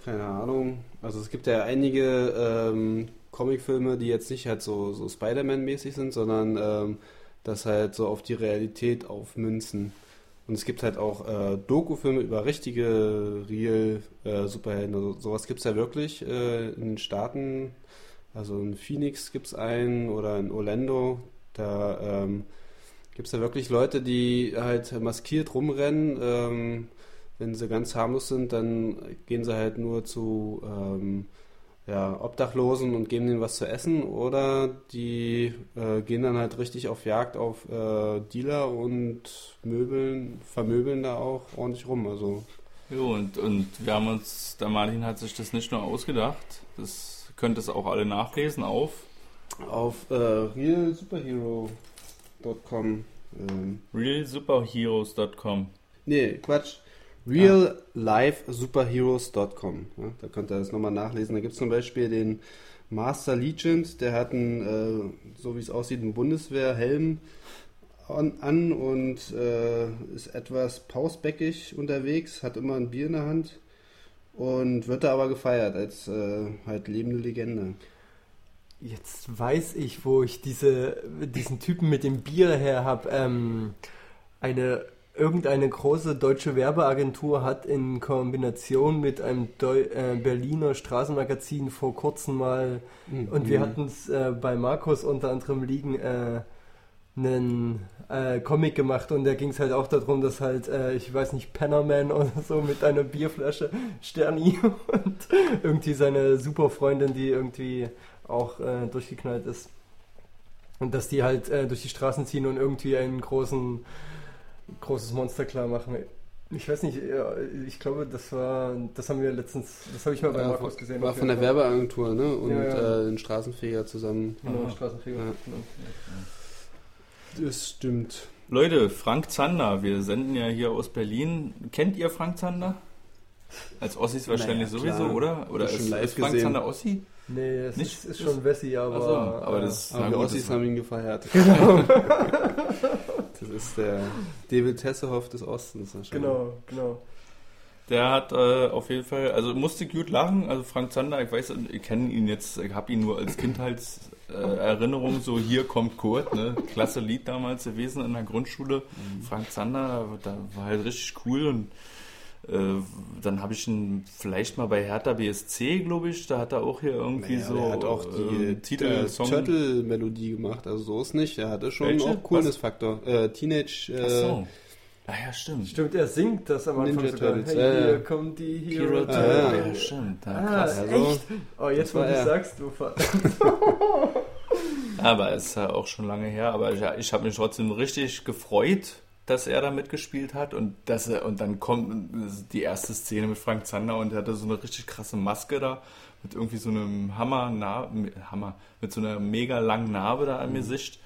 keine Ahnung. Also es gibt ja einige ähm, Comicfilme, die jetzt nicht halt so, so Spider-Man-mäßig sind, sondern ähm, das halt so auf die Realität aufmünzen. Und es gibt halt auch äh, Doku-Filme über richtige Real-Superhelden. Äh, also sowas gibt es ja wirklich äh, in den Staaten. Also in Phoenix gibt es einen oder in Orlando. Da ähm, gibt es ja wirklich Leute, die halt maskiert rumrennen. Ähm, wenn sie ganz harmlos sind, dann gehen sie halt nur zu ähm, ja, Obdachlosen und geben denen was zu essen oder die äh, gehen dann halt richtig auf Jagd auf äh, Dealer und möbeln, vermöbeln da auch ordentlich rum. Also. Jo, und, und wir haben uns, der Martin hat sich das nicht nur ausgedacht, das könnt ihr auch alle nachlesen auf auf äh, realsuperhero.com ähm. realsuperheroes.com Nee, Quatsch reallifesuperheroes.com. Ja, da könnt ihr das nochmal nachlesen. Da gibt es zum Beispiel den Master Legend, der hat einen, äh, so wie es aussieht, einen Bundeswehrhelm an, an und äh, ist etwas pausbäckig unterwegs, hat immer ein Bier in der Hand und wird da aber gefeiert als äh, halt lebende Legende. Jetzt weiß ich, wo ich diese, diesen Typen mit dem Bier her habe. Ähm, eine irgendeine große deutsche Werbeagentur hat in Kombination mit einem Deu äh, Berliner Straßenmagazin vor kurzem mal, mhm. und wir hatten es äh, bei Markus unter anderem liegen, äh, einen äh, Comic gemacht und da ging es halt auch darum, dass halt, äh, ich weiß nicht, Pennerman oder so mit einer Bierflasche Sterni und irgendwie seine Superfreundin, die irgendwie auch äh, durchgeknallt ist. Und dass die halt durch die Straßen ziehen und irgendwie einen großen großes Monster klar machen. Ich weiß nicht, ich glaube, das war, das haben wir letztens, das habe ich mal bei ja, Markus gesehen. War von der Werbeagentur, ne? Und ja, ja. Äh, den Straßenfeger zusammen. Genau, Straßenfeger. Ja. Genau. Das stimmt. Leute, Frank Zander, wir senden ja hier aus Berlin. Kennt ihr Frank Zander? Als Ossis wahrscheinlich naja, sowieso, oder? Oder ist, ist Frank Zander Ossi? Nee, es Nicht? Ist, ist schon Wessi, aber. So, aber das, aber die Ossis haben ihn gefeiert. Genau. das ist der David Tessehoff des Ostens wahrscheinlich. Genau, genau. Der hat äh, auf jeden Fall, also musste gut lachen. Also Frank Zander, ich weiß, ich kenne ihn jetzt, ich habe ihn nur als Kindheitserinnerung, äh, so hier kommt Kurt, ne? Klasse Lied damals gewesen in der Grundschule. Mhm. Frank Zander, da war halt richtig cool und dann habe ich ihn vielleicht mal bei Hertha BSC, glaube ich, da hat er auch hier irgendwie naja, so. Er hat auch die äh, Titel Turtle-Melodie gemacht, also so ist nicht. Er hatte schon Welche? auch Coolness-Faktor. Äh, Teenage. Äh, Ach so. Ah ja, stimmt. Stimmt, er singt das am Anfang Ninja sogar. Turtles. Hey, hier kommt die Hero, Hero Turtle. Ah, ja. ja, stimmt. Ja, ah, krass. Also, echt? Oh, jetzt wo du er. sagst, du Aber es ist ja auch schon lange her. Aber ich, ich habe mich trotzdem richtig gefreut, dass er da mitgespielt hat und dass er, und dann kommt die erste Szene mit Frank Zander und er hatte so eine richtig krasse Maske da mit irgendwie so einem Hammer, Hammer mit so einer mega langen Narbe da am mhm. Gesicht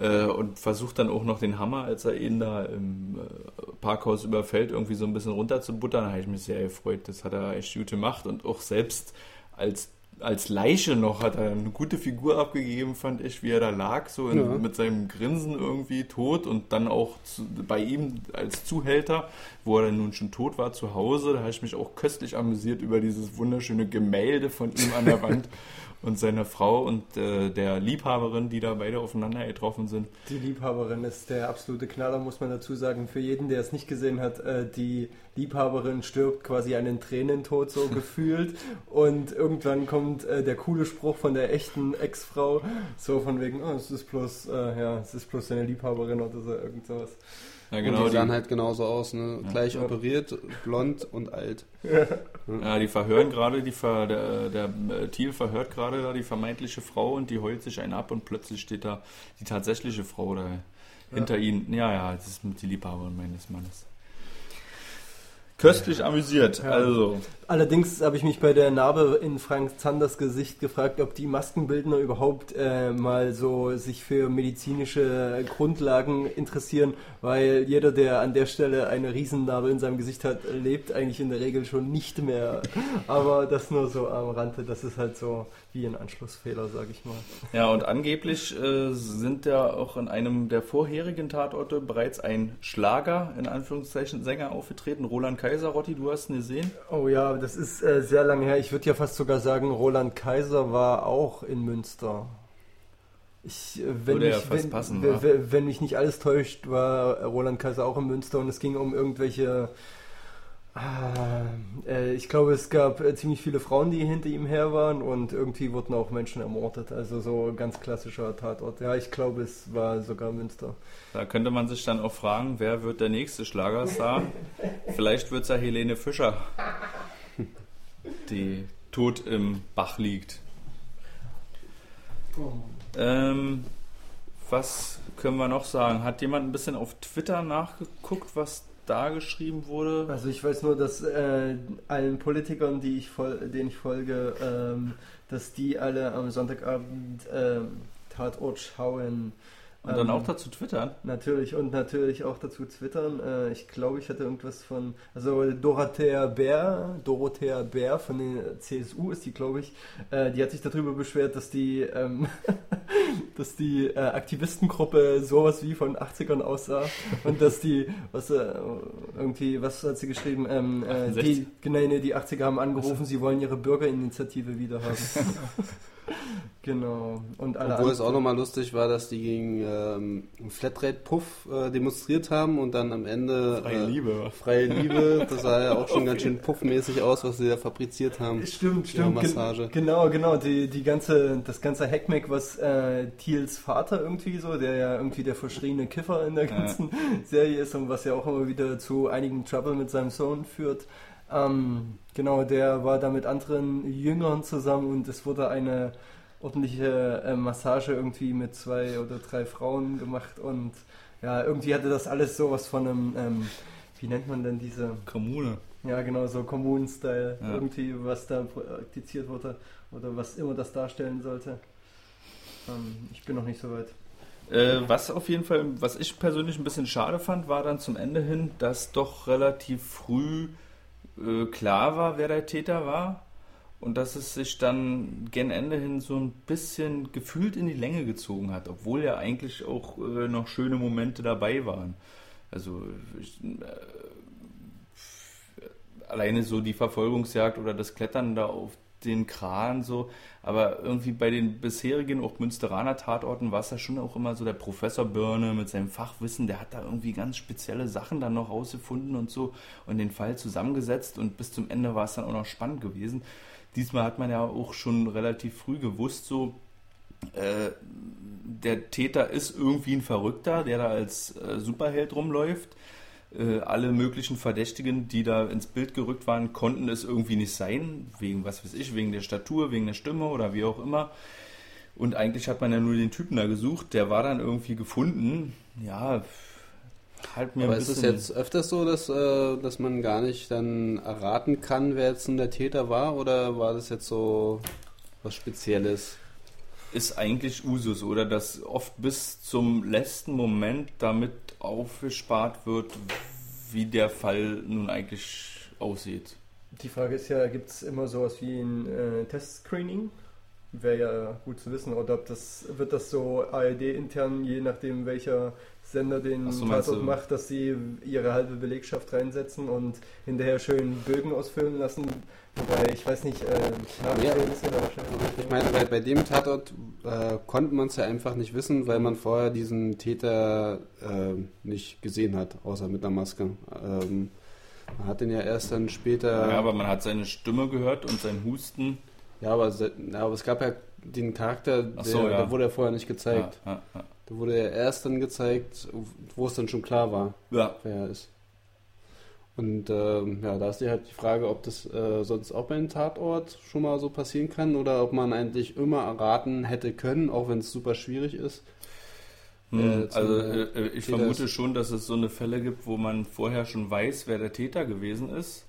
äh, und versucht dann auch noch den Hammer, als er ihn da im äh, Parkhaus überfällt, irgendwie so ein bisschen runterzubuttern. Da habe ich mich sehr gefreut. Das hat er echt gut gemacht und auch selbst als als Leiche noch hat er eine gute Figur abgegeben, fand ich, wie er da lag, so in, ja. mit seinem Grinsen irgendwie tot und dann auch zu, bei ihm als Zuhälter, wo er dann nun schon tot war zu Hause. Da habe ich mich auch köstlich amüsiert über dieses wunderschöne Gemälde von ihm an der Wand. Und seiner Frau und äh, der Liebhaberin, die da beide aufeinander getroffen sind. Die Liebhaberin ist der absolute Knaller, muss man dazu sagen. Für jeden, der es nicht gesehen hat, äh, die Liebhaberin stirbt quasi einen Tränentod so gefühlt und irgendwann kommt äh, der coole Spruch von der echten Ex-Frau, so von wegen, oh, es ist bloß, äh, ja, es ist bloß seine Liebhaberin oder so, irgend sowas. Ja, genau. Und die sahen halt genauso aus, ne? Ja. Gleich ja. operiert, blond und alt. Ja, ja die verhören gerade, die Ver, der, der äh, Thiel verhört gerade da die vermeintliche Frau und die heult sich einen ab und plötzlich steht da die tatsächliche Frau da hinter ihnen. Ja, ja, das ist die Liebhaberin meines Mannes. Köstlich amüsiert, also. Allerdings habe ich mich bei der Narbe in Frank Zanders Gesicht gefragt, ob die Maskenbildner überhaupt äh, mal so sich für medizinische Grundlagen interessieren, weil jeder, der an der Stelle eine Riesennarbe in seinem Gesicht hat, lebt eigentlich in der Regel schon nicht mehr. Aber das nur so am Rande, das ist halt so wie ein Anschlussfehler, sage ich mal. Ja, und angeblich äh, sind ja auch in einem der vorherigen Tatorte bereits ein Schlager, in Anführungszeichen, Sänger aufgetreten, Roland Kaiser, du hast ihn gesehen? Oh ja, das ist äh, sehr lange her. Ich würde ja fast sogar sagen, Roland Kaiser war auch in Münster. Ich, äh, wenn, Würde mich, ja fast wenn, passen, wenn, wenn mich nicht alles täuscht, war Roland Kaiser auch in Münster und es ging um irgendwelche ich glaube, es gab äh, ziemlich viele Frauen, die hinter ihm her waren und irgendwie wurden auch Menschen ermordet. Also so ein ganz klassischer Tatort. Ja, ich glaube, es war sogar Münster. Da könnte man sich dann auch fragen, wer wird der nächste Schlagerstar? Vielleicht wird es ja Helene Fischer, die tot im Bach liegt. Ähm, was können wir noch sagen? Hat jemand ein bisschen auf Twitter nachgeguckt, was da geschrieben wurde? Also ich weiß nur, dass äh, allen Politikern, die ich denen ich folge, ähm, dass die alle am Sonntagabend ähm, Tatort schauen. Und dann ähm, auch dazu twittern? Natürlich, und natürlich auch dazu twittern. Äh, ich glaube, ich hatte irgendwas von, also Dorothea Bär, Dorothea Bär von der CSU ist die, glaube ich, äh, die hat sich darüber beschwert, dass die, ähm, dass die äh, Aktivistengruppe sowas wie von 80ern aussah und dass die, was äh, irgendwie, was hat sie geschrieben? Ähm, äh, die, genau, nee, die 80er haben angerufen, sie wollen ihre Bürgerinitiative wieder haben. Genau. Und alle Obwohl es auch nochmal lustig war, dass die gegen ähm, Flatrate Puff äh, demonstriert haben und dann am Ende Freie äh, Liebe. Freie Liebe, das sah ja auch schon ganz schön puffmäßig aus, was sie da fabriziert haben. Stimmt, stimmt. Massage. Gen genau, genau. Die, die ganze, das ganze Hackmack, was äh, Thiels Vater irgendwie so, der ja irgendwie der verschriene Kiffer in der ganzen ja. Serie ist und was ja auch immer wieder zu einigen Trouble mit seinem Sohn führt. Ähm, genau, der war da mit anderen Jüngern zusammen und es wurde eine ordentliche äh, Massage irgendwie mit zwei oder drei Frauen gemacht und ja, irgendwie hatte das alles sowas von einem, ähm, wie nennt man denn diese? Kommune. Ja, genau, so Kommunen-Style. Ja. Irgendwie, was da praktiziert wurde oder was immer das darstellen sollte. Ähm, ich bin noch nicht so weit. Äh, was auf jeden Fall, was ich persönlich ein bisschen schade fand, war dann zum Ende hin, dass doch relativ früh äh, klar war, wer der Täter war und dass es sich dann gen Ende hin so ein bisschen gefühlt in die Länge gezogen hat, obwohl ja eigentlich auch äh, noch schöne Momente dabei waren. Also ich, äh, alleine so die Verfolgungsjagd oder das Klettern da auf den Kran so, aber irgendwie bei den bisherigen, auch Münsteraner Tatorten war es ja schon auch immer so der Professor Birne mit seinem Fachwissen, der hat da irgendwie ganz spezielle Sachen dann noch rausgefunden und so und den Fall zusammengesetzt und bis zum Ende war es dann auch noch spannend gewesen. Diesmal hat man ja auch schon relativ früh gewusst, so, äh, der Täter ist irgendwie ein Verrückter, der da als äh, Superheld rumläuft. Äh, alle möglichen Verdächtigen, die da ins Bild gerückt waren, konnten es irgendwie nicht sein, wegen was weiß ich, wegen der Statur, wegen der Stimme oder wie auch immer. Und eigentlich hat man ja nur den Typen da gesucht, der war dann irgendwie gefunden. Ja, halt mir Aber ist es jetzt öfters so, dass, äh, dass man gar nicht dann erraten kann, wer jetzt der Täter war? Oder war das jetzt so was Spezielles? Ist eigentlich Usus, oder? Dass oft bis zum letzten Moment damit aufgespart wird, wie der Fall nun eigentlich aussieht. Die Frage ist ja, gibt es immer sowas wie ein äh, Testscreening? Wäre ja gut zu wissen, oder ob das wird das so ARD intern, je nachdem welcher Sender den so, Tatort macht, dass sie ihre halbe Belegschaft reinsetzen und hinterher schön Bögen ausfüllen lassen. Wobei, ich weiß nicht, äh, ja, ist ja wahrscheinlich. Ich meine, bei, bei dem Tatort äh, konnte man es ja einfach nicht wissen, weil man vorher diesen Täter äh, nicht gesehen hat, außer mit einer Maske. Ähm, man hat den ja erst dann später. Ja, aber man hat seine Stimme gehört und sein Husten. Ja, aber, aber es gab ja den Charakter, der, so, ja. der wurde ja vorher nicht gezeigt. Ja, ja, da wurde er erst dann gezeigt, wo es dann schon klar war, wer er ist. Und ähm, ja, da ist die halt die Frage, ob das äh, sonst auch bei einem Tatort schon mal so passieren kann oder ob man eigentlich immer erraten hätte können, auch wenn es super schwierig ist. Hm, äh, also äh, äh ich vermute schon, dass es so eine Fälle gibt, wo man vorher schon weiß, wer der Täter gewesen ist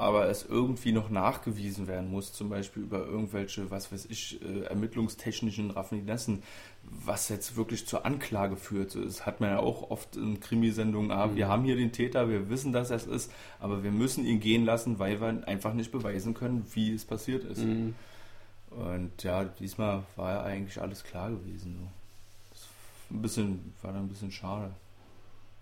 aber es irgendwie noch nachgewiesen werden muss, zum Beispiel über irgendwelche, was weiß ich, äh, ermittlungstechnischen Raffinessen, was jetzt wirklich zur Anklage führt. Das hat man ja auch oft in Krimisendungen, ah, mhm. wir haben hier den Täter, wir wissen, dass er es ist, aber wir müssen ihn gehen lassen, weil wir einfach nicht beweisen können, wie es passiert ist. Mhm. Und ja, diesmal war ja eigentlich alles klar gewesen. Das ein bisschen, war dann ein bisschen schade.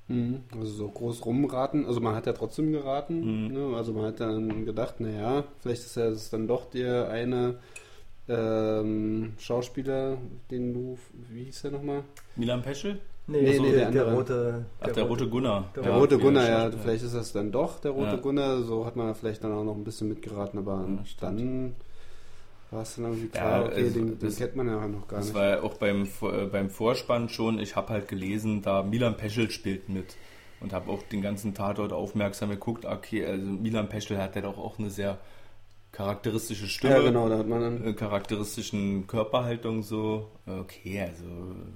Mhm. Also so groß rumraten, also man hat ja trotzdem geraten, mhm. ne? also man hat dann gedacht, naja, vielleicht ist es dann doch der eine ähm, Schauspieler, den du, wie hieß der nochmal? Milan Peschel? Nee, nee, nee der, der, rote. Ach, der, rote Gunnar. Der, der rote Gunnar, ja. Vielleicht ist das dann doch der rote ja. Gunnar. So hat man vielleicht dann auch noch ein bisschen mitgeraten, aber ja, dann war es dann irgendwie klar, ja, okay, also, den, den kennt man ja noch gar nicht. Das war ja auch beim, äh, beim Vorspann schon, ich habe halt gelesen, da Milan Peschel spielt mit und habe auch den ganzen Tatort aufmerksam geguckt. Okay, also Milan Peschel hat ja doch auch eine sehr charakteristische Stimme. Ja, genau, da hat man dann. Äh, charakteristischen Körperhaltung so. Okay, also.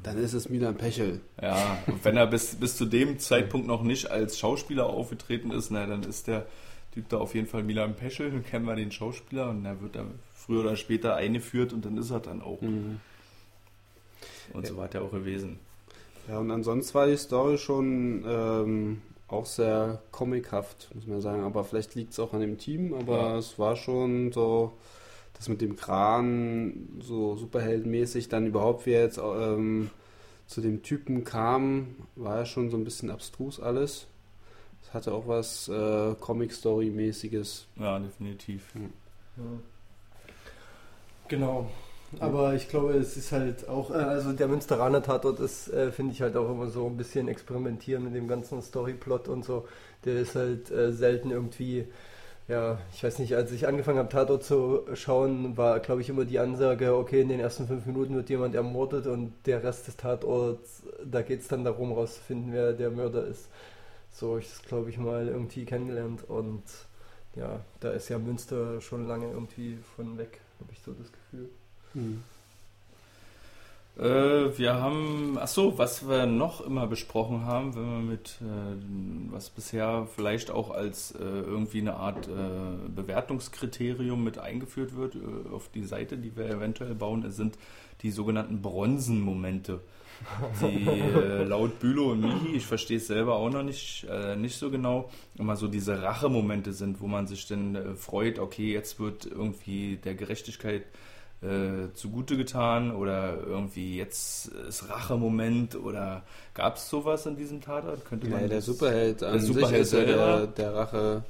Dann ist es Milan Pechel. Ja, und wenn er bis, bis zu dem Zeitpunkt noch nicht als Schauspieler aufgetreten ist, na, dann ist der Typ da auf jeden Fall Milan Peschel, dann kennen wir den Schauspieler und er wird da früher oder später eingeführt und dann ist er dann auch. Mhm. Und so war der auch gewesen. Ja, und ansonsten war die Story schon ähm, auch sehr comichaft, muss man sagen. Aber vielleicht liegt es auch an dem Team, aber ja. es war schon so, das mit dem Kran so superheldenmäßig dann überhaupt, wie er jetzt ähm, zu dem Typen kam, war ja schon so ein bisschen abstrus alles. Es hatte auch was äh, Comic-Story-mäßiges. Ja, definitiv. Ja. Ja. Genau. Aber ich glaube, es ist halt auch, äh, also der Münsteraner Tatort ist, äh, finde ich halt auch immer so ein bisschen experimentieren mit dem ganzen Storyplot und so. Der ist halt äh, selten irgendwie, ja, ich weiß nicht, als ich angefangen habe, Tatort zu schauen, war, glaube ich, immer die Ansage, okay, in den ersten fünf Minuten wird jemand ermordet und der Rest des Tatorts, da geht es dann darum, rauszufinden, wer der Mörder ist. So ich das, glaube ich, mal irgendwie kennengelernt und ja, da ist ja Münster schon lange irgendwie von weg habe ich so das Gefühl. Hm. Äh, wir haben, ach so, was wir noch immer besprochen haben, wenn wir mit, äh, was bisher vielleicht auch als äh, irgendwie eine Art äh, Bewertungskriterium mit eingeführt wird äh, auf die Seite, die wir eventuell bauen, sind die sogenannten Bronzenmomente. Die äh, laut Bülow und Michi, ich verstehe es selber auch noch nicht, nicht so genau, immer so diese Rachemomente sind, wo man sich dann freut, okay, jetzt wird irgendwie der Gerechtigkeit äh, zugute getan oder irgendwie jetzt ist Rache-Moment oder gab es sowas in diesem Tatort? Könnte man ja, der Superheld an der Superheld sich ist ja der, der Rache,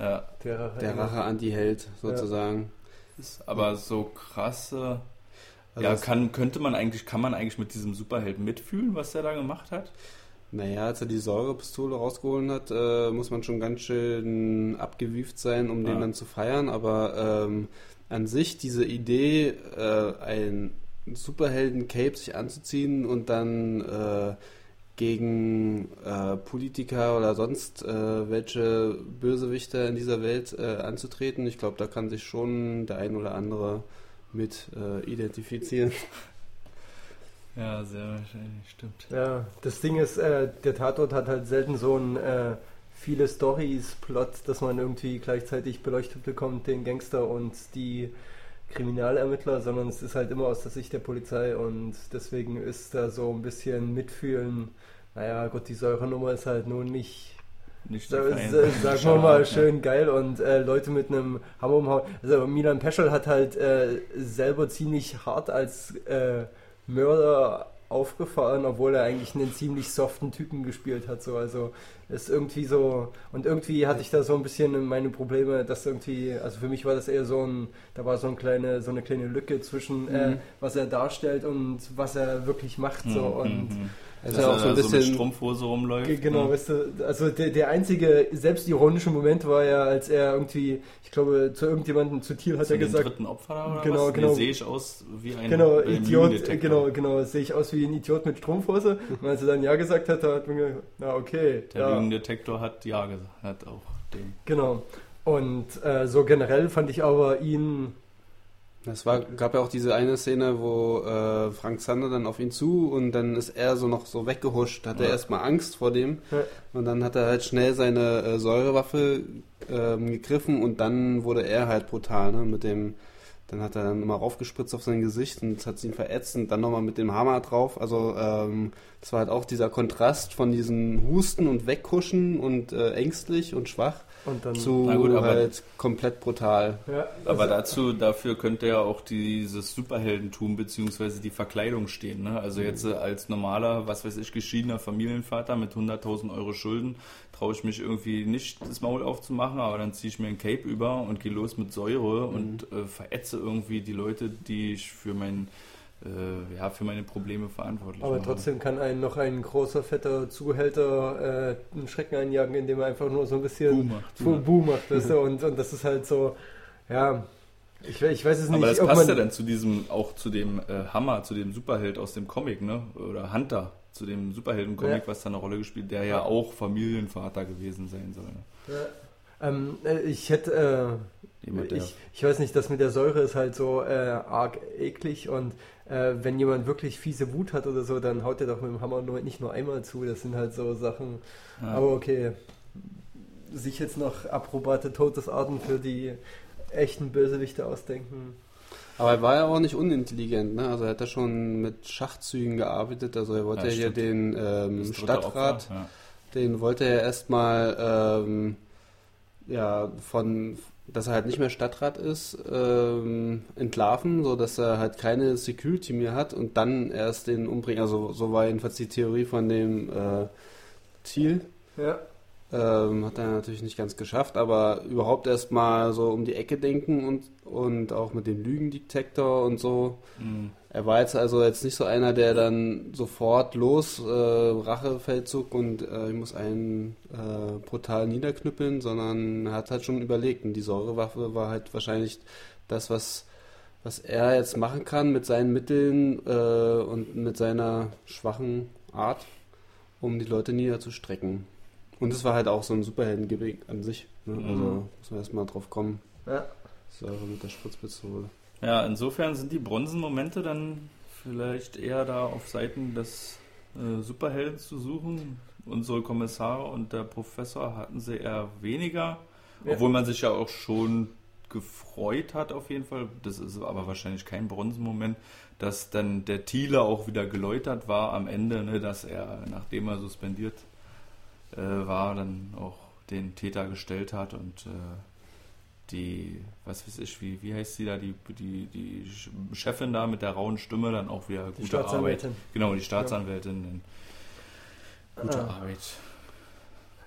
ja. der Rache, der Rache Anti-Held sozusagen. Ja. Aber so krasse, also ja, kann, könnte man eigentlich, kann man eigentlich mit diesem Superheld mitfühlen, was der da gemacht hat? Naja, als er die Säurepistole rausgeholt hat, äh, muss man schon ganz schön abgewieft sein, um ja. den dann zu feiern. Aber ähm, an sich diese Idee, äh, ein Superhelden-Cape sich anzuziehen und dann äh, gegen äh, Politiker oder sonst äh, welche Bösewichter in dieser Welt äh, anzutreten, ich glaube, da kann sich schon der ein oder andere mit äh, identifizieren. Ja, sehr wahrscheinlich, stimmt. Ja, das Ding ist, der Tatort hat halt selten so ein viele Stories, Plot, dass man irgendwie gleichzeitig beleuchtet bekommt, den Gangster und die Kriminalermittler, sondern es ist halt immer aus der Sicht der Polizei und deswegen ist da so ein bisschen Mitfühlen. Naja, Gott, die Säurenummer ist halt nun nicht nicht so, sagen wir mal schön geil und äh, Leute mit einem Hammer umhauen. Also Milan Peschel hat halt äh, selber ziemlich hart als äh, Mörder aufgefahren, obwohl er eigentlich einen ziemlich soften Typen gespielt hat. So. Also ist irgendwie so, und irgendwie hatte ich da so ein bisschen meine Probleme, dass irgendwie, also für mich war das eher so ein, da war so eine kleine, so eine kleine Lücke zwischen, äh, mhm. äh, was er darstellt und was er wirklich macht. So. Mhm. Und mhm. Also dass auch so ein bisschen so mit Strumpfhose rumläuft. Genau, ne? weißt du, also der, der einzige selbstironische Moment war ja, als er irgendwie, ich glaube, zu irgendjemandem zu Thiel hat zu er gesagt. dritten Opfer oder genau, was? Genau, sehe ich aus wie ein genau, Idiot, genau, genau, sehe ich aus wie ein Idiot mit Strumpfhose. Und als er dann ja gesagt hat, hat man gesagt, na okay. Der ja. Lügendetektor hat ja gesagt, hat auch den. Genau. Und äh, so generell fand ich aber ihn es war, gab ja auch diese eine Szene, wo äh, Frank Zander dann auf ihn zu und dann ist er so noch so weggehuscht, hat ja. er erstmal Angst vor dem ja. und dann hat er halt schnell seine äh, Säurewaffe äh, gegriffen und dann wurde er halt brutal, ne, mit dem, dann hat er dann immer raufgespritzt auf sein Gesicht und hat ihn verätzt und dann nochmal mit dem Hammer drauf, also ähm, das war halt auch dieser Kontrast von diesen Husten und Weghuschen und äh, ängstlich und schwach zu gut, halt komplett brutal. Ja, aber dazu, dafür könnte ja auch dieses Superheldentum bzw. die Verkleidung stehen. Ne? Also jetzt äh, als normaler, was weiß ich, geschiedener Familienvater mit 100.000 Euro Schulden traue ich mich irgendwie nicht, das Maul aufzumachen, aber dann ziehe ich mir ein Cape über und gehe los mit Säure mhm. und äh, verätze irgendwie die Leute, die ich für mein äh, ja, für meine Probleme verantwortlich Aber trotzdem kann einen noch ein großer, fetter Zuhälter äh, einen Schrecken einjagen, indem er einfach nur so ein bisschen Buh macht. Buh, Buh macht weißt du? und, und das ist halt so, ja, ich, ich, weiß es nicht. Aber das passt ja dann zu diesem, auch zu dem äh, Hammer, zu dem Superheld aus dem Comic, ne? Oder Hunter, zu dem Superhelden-Comic, ja. was da eine Rolle gespielt, der ja auch Familienvater gewesen sein soll. Ne? Ja. Ähm, äh, ich hätte, äh, ich, ich weiß nicht, das mit der Säure ist halt so äh, arg eklig und äh, wenn jemand wirklich fiese Wut hat oder so, dann haut er doch mit dem Hammer nur, nicht nur einmal zu. Das sind halt so Sachen. Ja. Aber okay, sich jetzt noch approbate Todesarten für die echten Bösewichte ausdenken. Aber er war ja auch nicht unintelligent, ne? Also er hat ja schon mit Schachzügen gearbeitet. Also er wollte ja, hier den ähm, Stadtrat, ja. den wollte er erstmal ähm, ja, von, dass er halt nicht mehr Stadtrat ist, ähm, entlarven, so dass er halt keine Security mehr hat und dann erst den umbringen. Also so war jedenfalls die Theorie von dem äh, Ziel. Ja. Ähm, hat er natürlich nicht ganz geschafft, aber überhaupt erstmal so um die Ecke denken und, und auch mit dem Lügendetektor und so. Mhm. Er war jetzt also jetzt nicht so einer, der dann sofort los, äh, Rachefeldzug und äh, ich muss einen äh, brutal niederknüppeln, sondern er hat halt schon überlegt. Und die Säurewaffe war halt wahrscheinlich das, was, was er jetzt machen kann mit seinen Mitteln äh, und mit seiner schwachen Art, um die Leute niederzustrecken. Und es war halt auch so ein Superhelden-Gimmick an sich. Ne? Also mhm. muss man erstmal drauf kommen. Ja. Säure mit der Spritzpistole. Ja, insofern sind die Bronzenmomente dann vielleicht eher da auf Seiten des äh, Superhelden zu suchen. Unsere Kommissare und der Professor hatten sie eher weniger, ja. obwohl man sich ja auch schon gefreut hat auf jeden Fall. Das ist aber wahrscheinlich kein Bronzenmoment, dass dann der Thiele auch wieder geläutert war am Ende, ne, dass er, nachdem er suspendiert äh, war, dann auch den Täter gestellt hat und äh, die, was weiß ich, wie, wie heißt sie da, die, die, die Chefin da mit der rauen Stimme dann auch wieder gute die Staatsanwältin. Arbeit. Genau, die Staatsanwältin. Ja. Gute ah. Arbeit.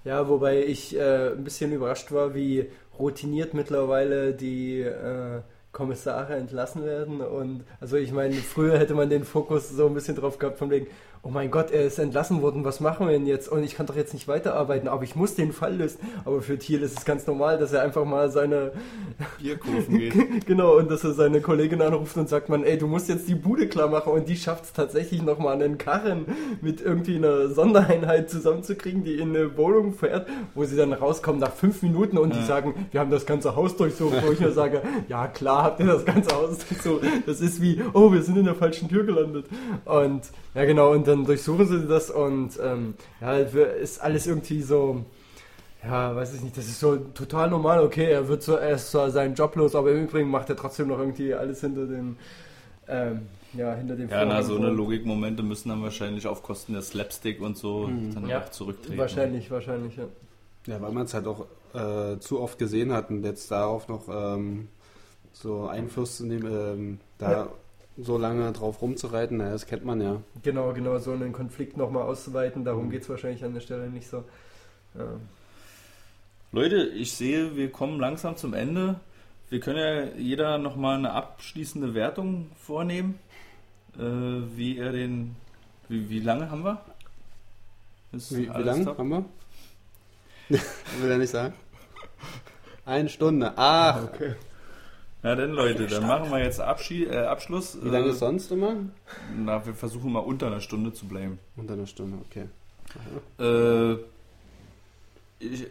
Ja, wobei ich äh, ein bisschen überrascht war, wie routiniert mittlerweile die äh, Kommissare entlassen werden. Und also ich meine, früher hätte man den Fokus so ein bisschen drauf gehabt, von wegen, oh mein Gott, er ist entlassen worden, was machen wir denn jetzt? Und ich kann doch jetzt nicht weiterarbeiten, aber ich muss den Fall lösen. Aber für Thiel ist es ganz normal, dass er einfach mal seine Bierkurven geht. genau, und dass er seine Kollegin anruft und sagt man, ey, du musst jetzt die Bude klar machen. Und die schafft es tatsächlich nochmal einen Karren mit irgendwie einer Sondereinheit zusammenzukriegen, die in eine Wohnung fährt, wo sie dann rauskommen nach fünf Minuten und ja. die sagen, wir haben das ganze Haus durchsucht, wo ich nur sage, ja klar habt ihr das ganze Haus durchsucht. Das ist wie, oh, wir sind in der falschen Tür gelandet. Und ja, genau, und dann durchsuchen sie das und ähm, ja, ist alles irgendwie so, ja, weiß ich nicht, das ist so total normal, okay, er wird so erst zwar seinen Job los, aber im Übrigen macht er trotzdem noch irgendwie alles hinter dem, ähm, ja, hinter dem Ja, na, so eine Logikmomente müssen dann wahrscheinlich auf Kosten der Slapstick und so mhm. dann ja, auch zurücktreten. Wahrscheinlich, wahrscheinlich, ja. Ja, weil man es halt auch äh, zu oft gesehen hat und jetzt darauf noch ähm, so Einfluss zu nehmen, ähm, da ja so lange drauf rumzureiten, naja, das kennt man ja. Genau, genau, so einen Konflikt nochmal auszuweiten, darum mhm. geht es wahrscheinlich an der Stelle nicht so. Ja. Leute, ich sehe, wir kommen langsam zum Ende. Wir können ja jeder nochmal eine abschließende Wertung vornehmen, äh, wie er den. Wie, wie lange haben wir? Ist wie, wie lange haben wir? Will er nicht sagen? Eine Stunde. Ach, okay. Na denn, Leute, dann machen wir jetzt Abschied, äh, Abschluss. Wie lange ist äh, sonst immer? Na, wir versuchen mal unter einer Stunde zu bleiben. Unter einer Stunde, okay. Äh, ich äh,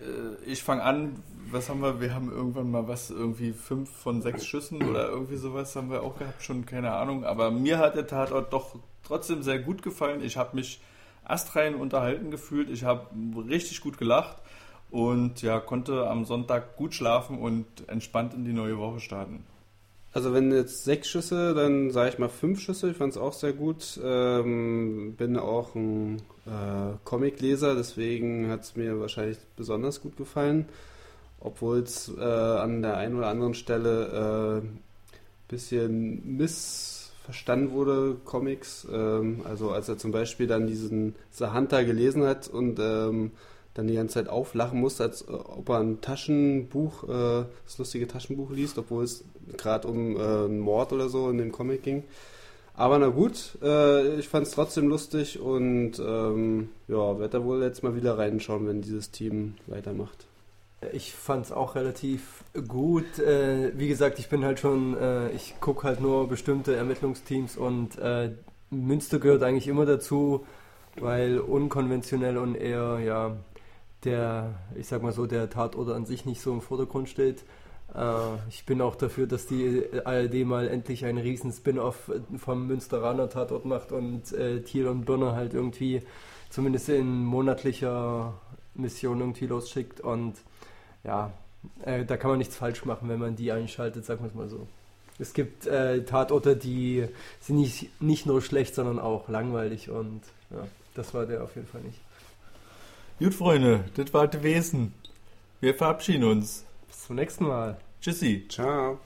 ich fange an, was haben wir? Wir haben irgendwann mal was, irgendwie fünf von sechs Schüssen oder irgendwie sowas haben wir auch gehabt, schon keine Ahnung. Aber mir hat der Tatort doch trotzdem sehr gut gefallen. Ich habe mich astrein unterhalten gefühlt. Ich habe richtig gut gelacht und ja, konnte am Sonntag gut schlafen und entspannt in die neue Woche starten. Also wenn jetzt sechs Schüsse, dann sage ich mal fünf Schüsse. Ich fand es auch sehr gut. Ähm, bin auch ein äh, Comicleser, deswegen hat es mir wahrscheinlich besonders gut gefallen. Obwohl es äh, an der einen oder anderen Stelle ein äh, bisschen missverstanden wurde, Comics. Ähm, also als er zum Beispiel dann diesen The Hunter gelesen hat und ähm, dann die ganze Zeit auflachen muss, als äh, ob er ein Taschenbuch, äh, das lustige Taschenbuch liest, obwohl es gerade um äh, einen Mord oder so in dem Comic ging. Aber na gut, äh, ich fand es trotzdem lustig und ähm, ja, werde da wohl jetzt mal wieder reinschauen, wenn dieses Team weitermacht. Ich fand es auch relativ gut. Äh, wie gesagt, ich bin halt schon, äh, ich gucke halt nur bestimmte Ermittlungsteams und äh, Münster gehört eigentlich immer dazu, weil unkonventionell und eher, ja, der, ich sag mal so, der Tatort an sich nicht so im Vordergrund steht. Äh, ich bin auch dafür, dass die ARD mal endlich einen riesen Spin-off vom Münsteraner Tatort macht und äh, Thiel und Birner halt irgendwie zumindest in monatlicher Mission irgendwie losschickt und ja, äh, da kann man nichts falsch machen, wenn man die einschaltet, sagen wir es mal so. Es gibt äh, Tatorte, die sind nicht, nicht nur schlecht, sondern auch langweilig und ja, das war der auf jeden Fall nicht. Gut, Freunde, das war gewesen. Wir verabschieden uns. Bis zum nächsten Mal. Tschüssi. Ciao.